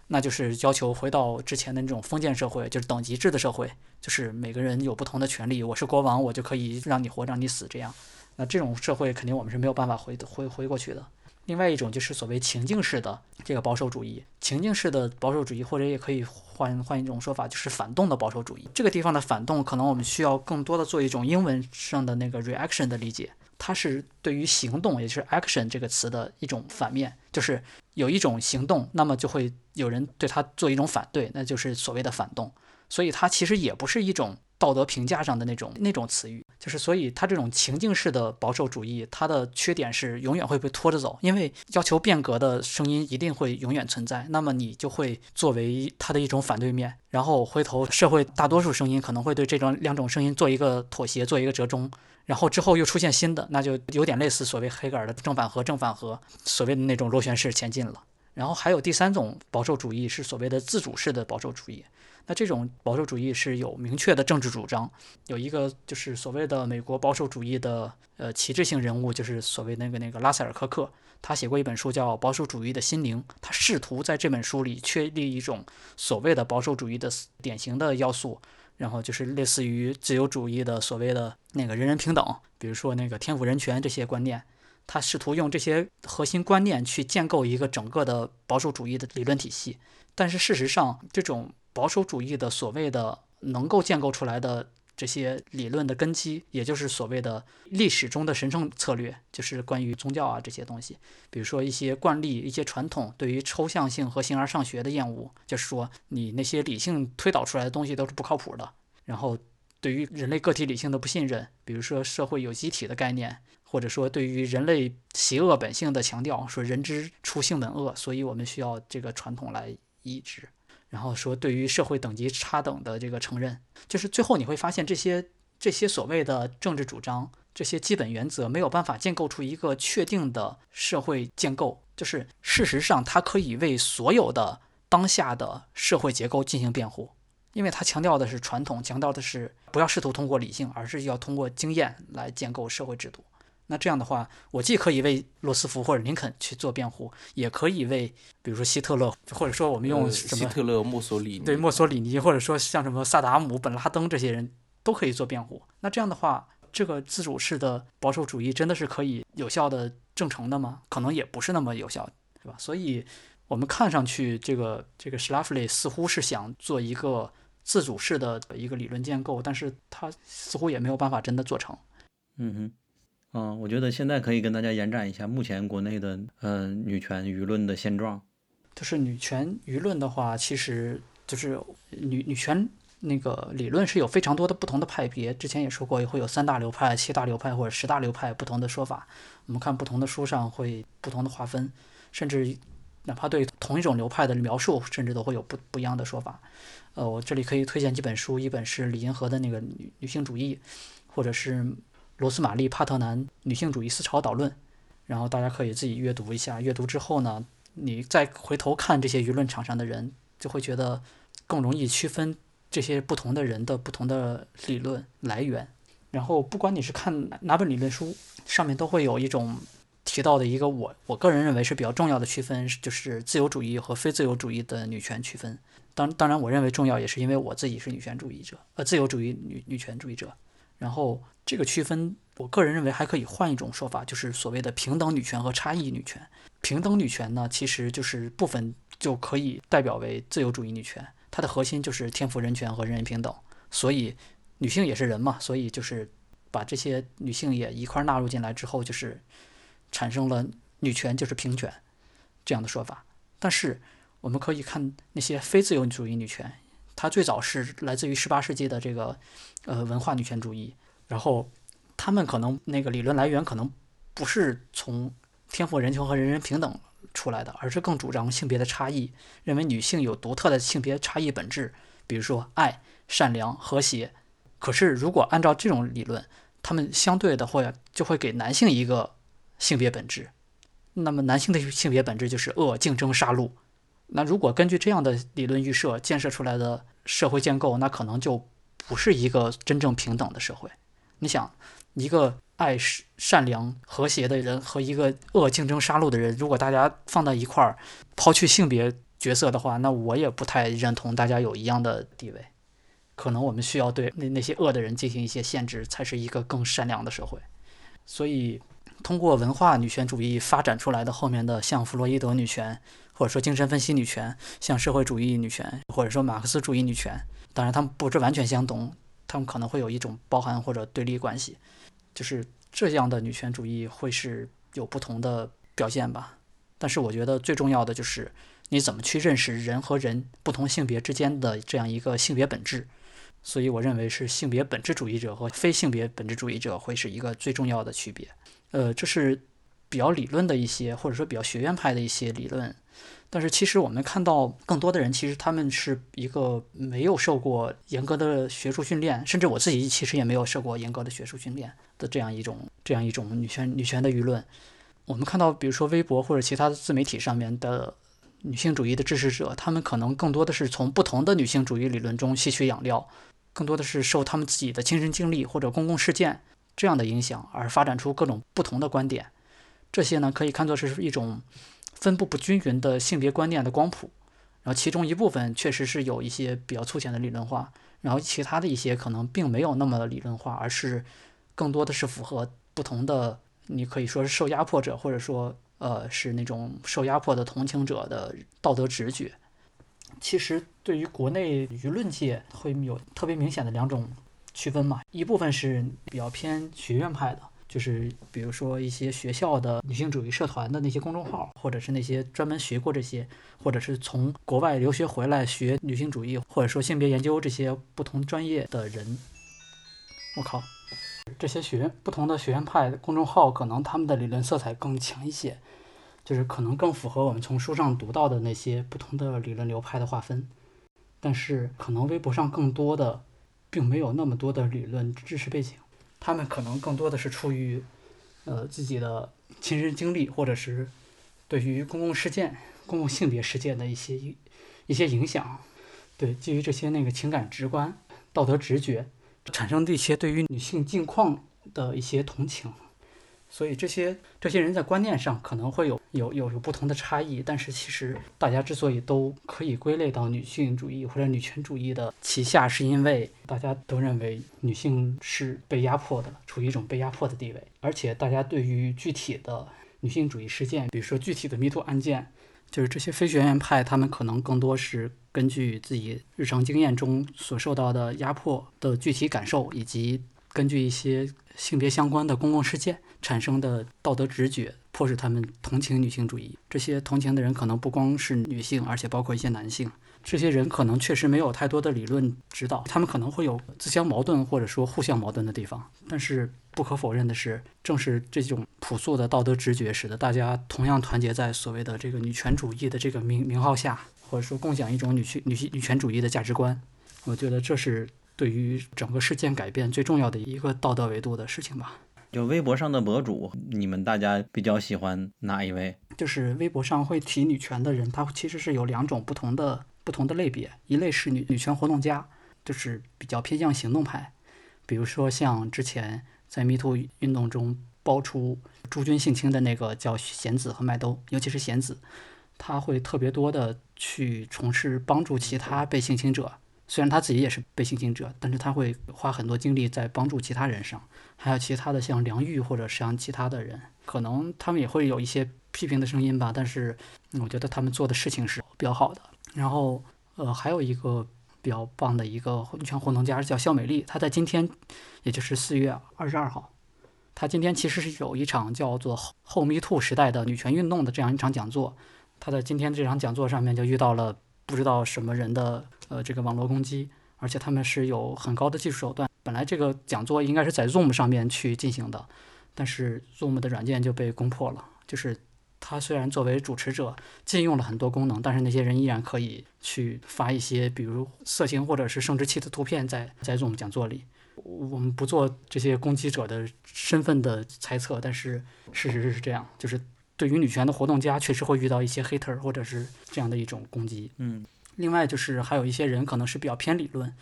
那就是要求回到之前的那种封建社会，就是等级制的社会，就是每个人有不同的权利，我是国王，我就可以让你活，让你死这样。那这种社会肯定我们是没有办法回回回过去的。另外一种就是所谓情境式的这个保守主义，情境式的保守主义，或者也可以换换一种说法，就是反动的保守主义。这个地方的反动，可能我们需要更多的做一种英文上的那个 reaction 的理解，它是对于行动，也就是 action 这个词的一种反面，就是有一种行动，那么就会有人对它做一种反对，那就是所谓的反动。所以它其实也不是一种道德评价上的那种那种词语，就是所以他这种情境式的保守主义，它的缺点是永远会被拖着走，因为要求变革的声音一定会永远存在，那么你就会作为它的一种反对面，然后回头社会大多数声音可能会对这种两种声音做一个妥协，做一个折中。然后之后又出现新的，那就有点类似所谓黑格尔的正反合，正反合，所谓的那种螺旋式前进了。然后还有第三种保守主义是所谓的自主式的保守主义。那这种保守主义是有明确的政治主张，有一个就是所谓的美国保守主义的呃旗帜性人物，就是所谓那个那个拉塞尔·科克，他写过一本书叫《保守主义的心灵》，他试图在这本书里确立一种所谓的保守主义的典型的要素，然后就是类似于自由主义的所谓的那个人人平等，比如说那个天赋人权这些观念。他试图用这些核心观念去建构一个整个的保守主义的理论体系，但是事实上，这种保守主义的所谓的能够建构出来的这些理论的根基，也就是所谓的历史中的神圣策略，就是关于宗教啊这些东西，比如说一些惯例、一些传统对于抽象性和形而上学的厌恶，就是说你那些理性推导出来的东西都是不靠谱的，然后对于人类个体理性的不信任，比如说社会有机体的概念。或者说，对于人类邪恶本性的强调，说人之初性本恶，所以我们需要这个传统来抑制。然后说，对于社会等级差等的这个承认，就是最后你会发现，这些这些所谓的政治主张，这些基本原则没有办法建构出一个确定的社会建构。就是事实上，它可以为所有的当下的社会结构进行辩护，因为它强调的是传统，强调的是不要试图通过理性，而是要通过经验来建构社会制度。那这样的话，我既可以为罗斯福或者林肯去做辩护，也可以为比如说希特勒，或者说我们用呃什么、希特勒、墨索里尼，对墨索里尼，或者说像什么萨达姆、本拉登这些人都可以做辩护。那这样的话，这个自主式的保守主义真的是可以有效的证成的吗？可能也不是那么有效，对吧？所以，我们看上去这个这个 s c h l a f l y 似乎是想做一个自主式的一个理论建构，但是他似乎也没有办法真的做成。嗯哼，嗯，我觉得现在可以跟大家延展一下目前国内的呃女权舆论的现状。就是女权舆论的话，其实就是女女权那个理论是有非常多的不同的派别。之前也说过，会有三大流派、七大流派或者十大流派不同的说法。我们看不同的书上会不同的划分，甚至哪怕对同一种流派的描述，甚至都会有不不一样的说法。呃，我这里可以推荐几本书，一本是李银河的那个女女性主义，或者是罗斯玛丽·帕特南《女性主义思潮导论》，然后大家可以自己阅读一下。阅读之后呢，你再回头看这些舆论场上的人，就会觉得更容易区分这些不同的人的不同的理论来源。然后，不管你是看哪哪本理论书，上面都会有一种提到的一个我我个人认为是比较重要的区分，就是自由主义和非自由主义的女权区分。当当然，我认为重要也是因为我自己是女权主义者，呃，自由主义女女权主义者。然后这个区分，我个人认为还可以换一种说法，就是所谓的平等女权和差异女权。平等女权呢，其实就是部分就可以代表为自由主义女权，它的核心就是天赋人权和人人平等。所以女性也是人嘛，所以就是把这些女性也一块纳入进来之后，就是产生了女权就是平权这样的说法。但是我们可以看那些非自由主义女权，它最早是来自于十八世纪的这个呃文化女权主义，然后他们可能那个理论来源可能不是从天赋人权和人人平等出来的，而是更主张性别的差异，认为女性有独特的性别差异本质，比如说爱、善良、和谐。可是如果按照这种理论，他们相对的会就会给男性一个性别本质，那么男性的性别本质就是恶、竞争、杀戮。那如果根据这样的理论预设建设出来的社会建构，那可能就不是一个真正平等的社会。你想，一个爱善良、和谐的人和一个恶、竞争、杀戮的人，如果大家放在一块儿，抛去性别角色的话，那我也不太认同大家有一样的地位。可能我们需要对那那些恶的人进行一些限制，才是一个更善良的社会。所以，通过文化女权主义发展出来的后面的像弗洛伊德女权，或者说精神分析女权，像社会主义女权，或者说马克思主义女权，当然它们不是完全相同，它们可能会有一种包含或者对立关系。就是这样的女权主义会是有不同的表现吧。但是我觉得最重要的就是你怎么去认识人和人不同性别之间的这样一个性别本质。所以我认为是性别本质主义者和非性别本质主义者会是一个最重要的区别。呃，这是比较理论的一些，或者说比较学院派的一些理论。但是其实我们看到更多的人，其实他们是一个没有受过严格的学术训练，甚至我自己其实也没有受过严格的学术训练的这样一种这样一种女权女权的舆论。我们看到，比如说微博或者其他的自媒体上面的女性主义的支持者，他们可能更多的是从不同的女性主义理论中吸取养料，更多的是受他们自己的亲身经历或者公共事件这样的影响而发展出各种不同的观点。这些呢，可以看作是一种分布不均匀的性别观念的光谱。然后其中一部分确实是有一些比较粗浅的理论化，然后其他的一些可能并没有那么理论化，而是更多的是符合不同的，你可以说是受压迫者，或者说呃是那种受压迫的同情者的道德直觉。其实对于国内舆论界会有特别明显的两种区分嘛，一部分是比较偏学院派的，就是比如说一些学校的女性主义社团的那些公众号，或者是那些专门学过这些，或者是从国外留学回来学女性主义，或者说性别研究这些不同专业的人。我靠，这些学不同的学院派公众号，可能他们的理论色彩更强一些，就是可能更符合我们从书上读到的那些不同的理论流派的划分。但是可能微博上更多的，并没有那么多的理论知识背景，他们可能更多的是出于，呃自己的亲身经历，或者是对于公共事件、公共性别事件的一些一一些影响，对基于这些那个情感直观、道德直觉产生的一些对于女性境况的一些同情。所以这些这些人在观念上可能会有有有有不同的差异，但是其实大家之所以都可以归类到女性主义或者女权主义的旗下，是因为大家都认为女性是被压迫的，处于一种被压迫的地位，而且大家对于具体的女性主义事件，比如说具体的 MeToo 案件，就是这些非学院派，他们可能更多是根据自己日常经验中所受到的压迫的具体感受，以及根据一些性别相关的公共事件产生的道德直觉，迫使他们同情女性主义。这些同情的人可能不光是女性，而且包括一些男性。这些人可能确实没有太多的理论指导，他们可能会有自相矛盾或者说互相矛盾的地方。但是不可否认的是，正是这种朴素的道德直觉，使得大家同样团结在所谓的这个女权主义的这个名名号下，或者说共享一种女性女性女权主义的价值观。我觉得这是对于整个事件改变最重要的一个道德维度的事情吧。就微博上的博主，你们大家比较喜欢哪一位？就是微博上会提女权的人，他其实是有两种不同的不同的类别，一类是女女权活动家，就是比较偏向行动派，比如说像之前在 MeToo 运动中爆出朱军性侵的那个叫贤子和麦兜，尤其是贤子，他会特别多的去从事帮助其他被性侵者，虽然他自己也是被性侵者，但是他会花很多精力在帮助其他人上。还有其他的像梁玉或者像其他的人，可能他们也会有一些批评的声音吧，但是我觉得他们做的事情是比较好的。然后呃，还有一个比较棒的一个女权活动家叫肖美丽，她在今天，也就是四月二十二号，她今天其实是有一场叫做后“后 Me to 时代的女权运动的这样一场讲座。她在今天这场讲座上面就遇到了不知道什么人的呃这个网络攻击，而且他们是有很高的技术手段。本来这个讲座应该是在 Zoom 上面去进行的，但是 Zoom 的软件就被攻破了。就是他虽然作为主持者禁用了很多功能，但是那些人依然可以去发一些比如色情或者是生殖器的图片在在 Zoom 讲座里。我们不做这些攻击者的身份的猜测，但是事实是这样，就是对于女权的活动家确实会遇到一些 hater 或者是这样的一种攻击。嗯，另外就是还有一些人可能是比较偏理论，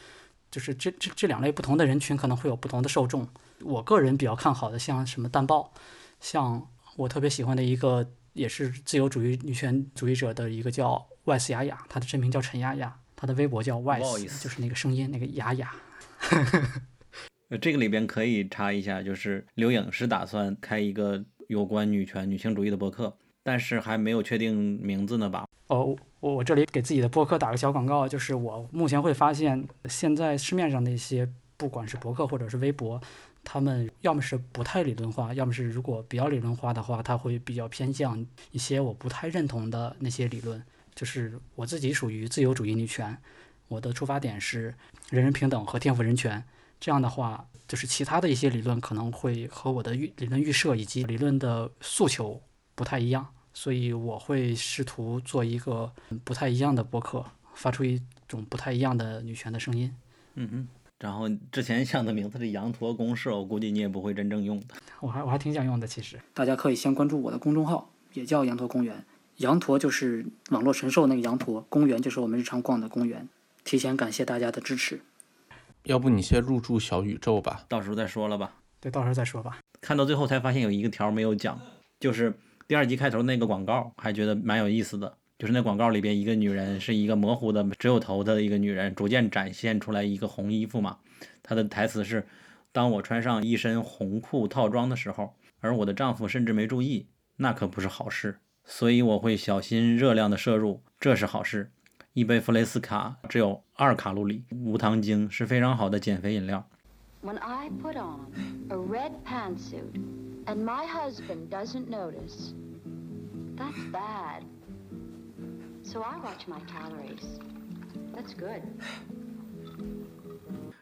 就是这这这两类不同的人群可能会有不同的受众。我个人比较看好的，像什么淡豹，像我特别喜欢的一个也是自由主义女权主义者的一个叫 Wise 雅雅，她的真名叫陈雅雅，她的微博叫 Wise，Voice 就是那个声音那个雅雅。呃这个里边可以插一下，就是刘颖是打算开一个有关女权、女性主义的博客，但是还没有确定名字呢吧？哦，我我这里给自己的播客打个小广告，就是我目前会发现，现在市面上的一些不管是博客或者是微博，他们要么是不太理论化，要么是如果比较理论化的话，他会比较偏向一些我不太认同的那些理论。就是我自己属于自由主义女权，我的出发点是人人平等和天赋人权。这样的话，就是其他的一些理论可能会和我的预理论预设以及理论的诉求不太一样，所以我会试图做一个不太一样的播客，发出一种不太一样的女权的声音。嗯嗯。然后之前想的名字是羊驼公社，我估计你也不会真正用的。我还我还挺想用的，其实大家可以先关注我的公众号，也叫羊驼公园。羊驼就是网络神兽那个羊驼，公园就是我们日常逛的公园。提前感谢大家的支持，要不你先入驻小宇宙吧？到时候再说了吧。对，到时候再说吧。看到最后才发现有一个条没有讲，就是第二集开头那个广告，还觉得蛮有意思的。就是那广告里边，一个女人是一个模糊的、只有头的一个女人，逐渐展现出来一个红衣服嘛。她的台词是：“当我穿上一身红裤套装的时候，而我的丈夫甚至没注意，那可不是好事。所以我会小心热量的摄入，这是好事。一杯弗雷斯卡只有二卡路里，无糖精是非常好的减肥饮料。When I put on a red pantsuit and my husband doesn't notice, that's bad. So I watch my calories. That's good.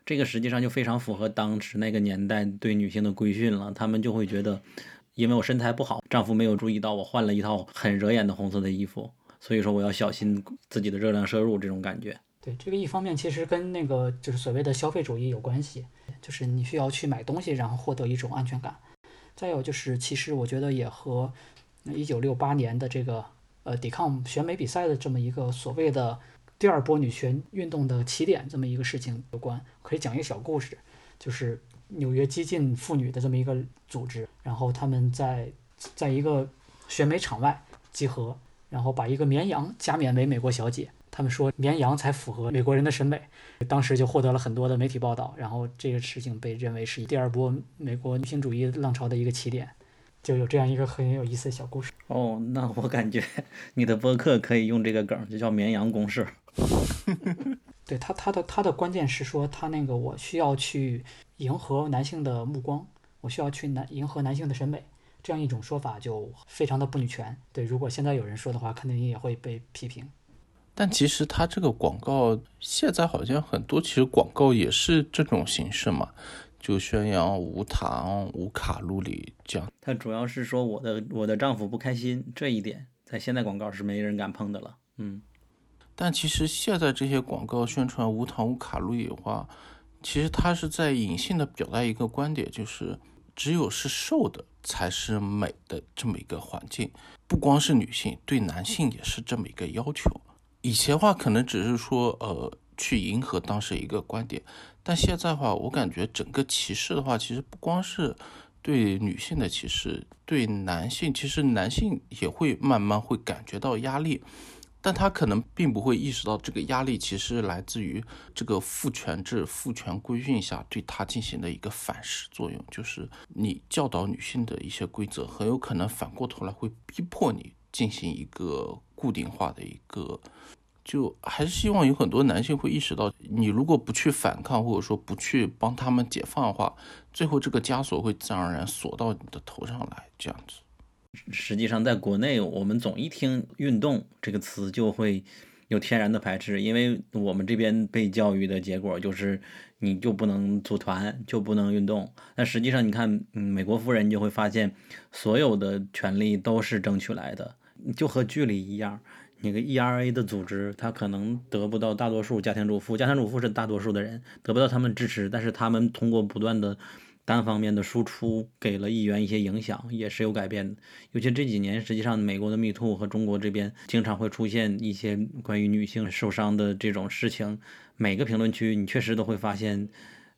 这个实际上就非常符合当时那个年代对女性的规训了。她们就会觉得，因为我身材不好，丈夫没有注意到我换了一套很惹眼的红色的衣服，所以说我要小心自己的热量摄入，这种感觉。对，这个一方面其实跟那个就是所谓的消费主义有关系，就是你需要去买东西，然后获得一种安全感。再有就是，其实我觉得也和一九六八年的这个呃抵抗选美比赛的这么一个所谓的第二波女权运动的起点这么一个事情有关。可以讲一个小故事，就是纽约激进妇女的这么一个组织，然后他们在在一个选美场外集合，然后把一个绵羊加冕为美国小姐。他们说绵羊才符合美国人的审美，当时就获得了很多的媒体报道，然后这个事情被认为是第二波美国女性主义浪潮的一个起点，就有这样一个很有意思的小故事。哦，那我感觉 你的博客可以用这个梗，就叫绵羊公式。对他，他的他的关键是说，他那个我需要去迎合男性的目光，我需要去男迎合男性的审美，这样一种说法就非常的不女权。对，如果现在有人说的话，肯定也会被批评。但其实它这个广告现在好像很多，其实广告也是这种形式嘛，就宣扬无糖、无卡路里这样。它主要是说我的我的丈夫不开心这一点，在现在广告是没人敢碰的了。嗯，但其实现在这些广告宣传无糖、无卡路里的话，其实它是在隐性的表达一个观点，就是只有是瘦的才是美的这么一个环境。不光是女性，对男性也是这么一个要求。以前话可能只是说呃去迎合当时一个观点，但现在话，我感觉整个歧视的话，其实不光是对女性的歧视，对男性，其实男性也会慢慢会感觉到压力。但他可能并不会意识到这个压力其实来自于这个父权制、父权规训下对他进行的一个反噬作用，就是你教导女性的一些规则，很有可能反过头来会逼迫你进行一个固定化的一个。就还是希望有很多男性会意识到，你如果不去反抗，或者说不去帮他们解放的话，最后这个枷锁会自然而然锁到你的头上来，这样子。实际上在国内，我们总一听“运动”这个词就会有天然的排斥，因为我们这边被教育的结果就是你就不能组团，就不能运动。但实际上，你看，嗯，美国夫人就会发现，所有的权利都是争取来的，就和剧里一样。那个 ERA 的组织，他可能得不到大多数家庭主妇，家庭主妇是大多数的人，得不到他们支持，但是他们通过不断的单方面的输出，给了议员一些影响，也是有改变的。尤其这几年，实际上美国的 Me Too 和中国这边经常会出现一些关于女性受伤的这种事情，每个评论区你确实都会发现。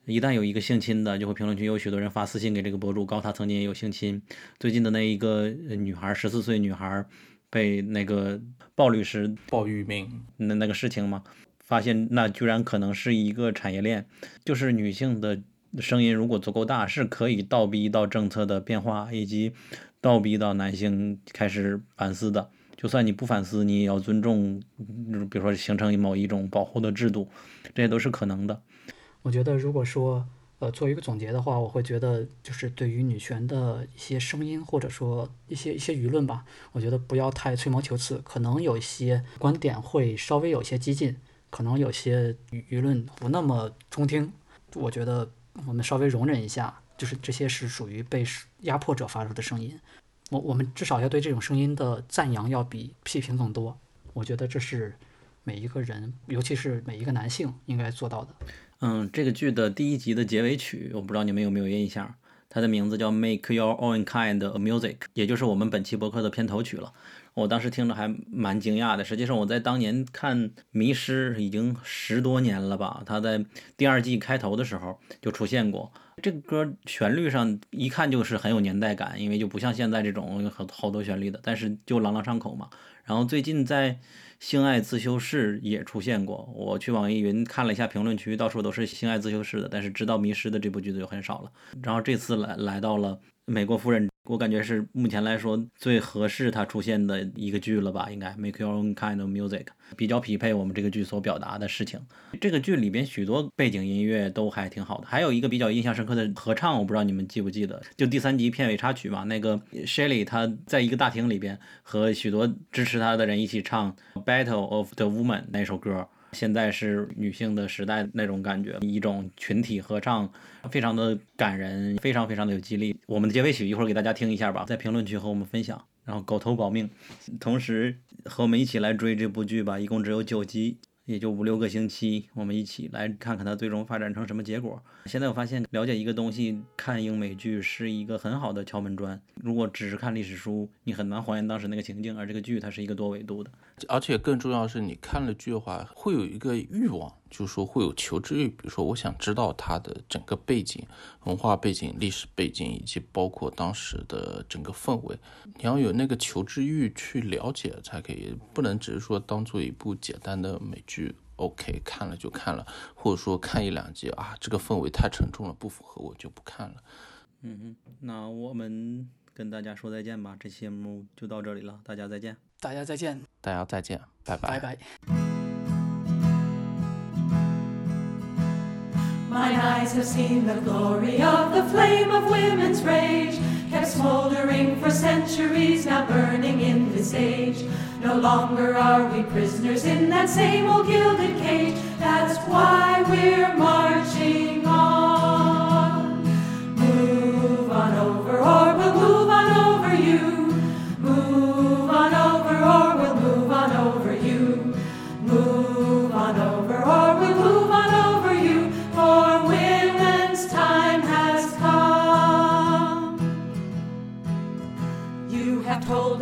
一旦有一个性侵的，就会评论区有许多人发私信给这个博主，告他曾经也有性侵。最近的那一个女孩，十四岁女孩，被那个鲍律师鲍玉明，那那个事情嘛，发现那居然可能是一个产业链，就是女性的声音如果足够大，是可以倒逼到政策的变化，以及倒逼到男性开始反思的。就算你不反思，你也要尊重，嗯比如说形成某一种保护的制度，这些都是可能的。我觉得，如果说呃做一个总结的话，我会觉得就是对于女权的一些声音，或者说一些一些舆论吧，我觉得不要太吹毛求疵，可能有一些观点会稍微有些激进，可能有些舆论不那么中听，我觉得我们稍微容忍一下，就是这些是属于被压迫者发出的声音，我我们至少要对这种声音的赞扬要比批评更多，我觉得这是每一个人，尤其是每一个男性应该做到的。嗯，这个剧的第一集的结尾曲，我不知道你们有没有印象，它的名字叫《Make Your Own Kind of Music》，也就是我们本期博客的片头曲了。我当时听着还蛮惊讶的。实际上，我在当年看《迷失》已经十多年了吧，它在第二季开头的时候就出现过。这个歌旋律上一看就是很有年代感，因为就不像现在这种有好好多旋律的，但是就朗朗上口嘛。然后最近在《性爱自修室》也出现过，我去网易云看了一下评论区，到处都是《性爱自修室》的，但是知道《迷失》的这部剧的就很少了。然后这次来来到了《美国夫人》，我感觉是目前来说最合适它出现的一个剧了吧？应该《Make Your Own Kind of Music》比较匹配我们这个剧所表达的事情。这个剧里边许多背景音乐都还挺好的，还有一个比较印象深刻的合唱，我不知道你们记不记得，就第三集片尾插曲嘛，那个 Shelly 她在一个大厅里边和许多支持她的人一起唱《Battle of the Woman》那首歌。现在是女性的时代那种感觉，一种群体合唱，非常的感人，非常非常的有激励。我们的结尾曲一会儿给大家听一下吧，在评论区和我们分享。然后狗头保命，同时和我们一起来追这部剧吧，一共只有九集，也就五六个星期，我们一起来看看它最终发展成什么结果。现在我发现了解一个东西，看英美剧是一个很好的敲门砖。如果只是看历史书，你很难还原当时那个情境，而这个剧它是一个多维度的。而且更重要是，你看了剧的话，会有一个欲望，就是说会有求知欲。比如说，我想知道它的整个背景、文化背景、历史背景，以及包括当时的整个氛围，你要有那个求知欲去了解才可以，不能只是说当做一部简单的美剧。OK，看了就看了，或者说看一两集啊，这个氛围太沉重了，不符合我就不看了。嗯嗯，那我们跟大家说再见吧，这期节目就到这里了，大家再见。大家再见，大家再见，拜拜。拜拜。Mine eyes have seen the glory of the flame of women's rage, kept smoldering for centuries, now burning in this age. No longer are we prisoners in that same old gilded cage. That's why we're marching on.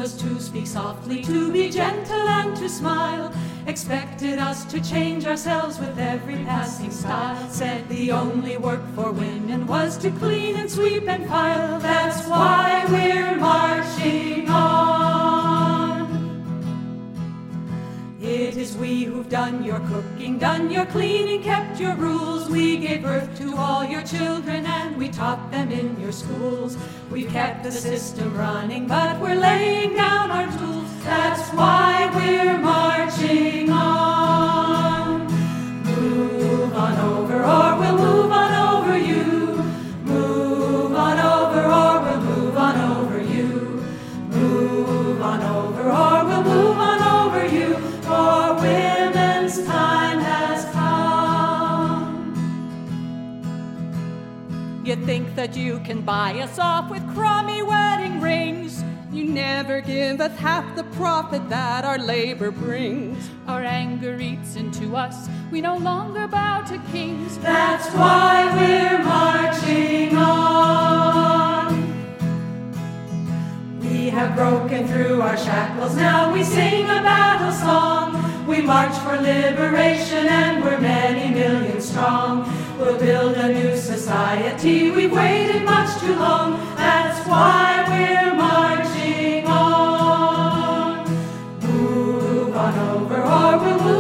Us to speak softly, to be gentle and to smile. Expected us to change ourselves with every passing style. Said the only work for women was to clean and sweep and file. That's why we're marching on. Is we who've done your cooking, done your cleaning, kept your rules. We gave birth to all your children and we taught them in your schools. We've kept the system running, but we're laying down our tools. That's why we're marching on. Move on over, or we'll move on that you can buy us off with crummy wedding rings. You never give us half the profit that our labor brings. Our anger eats into us. We no longer bow to kings. That's why we're marching on. We have broken through our shackles, now we sing a battle song. We march for liberation and we're many millions strong. We'll build a new society. We've waited much too long. That's why we're marching on. Move on over or we'll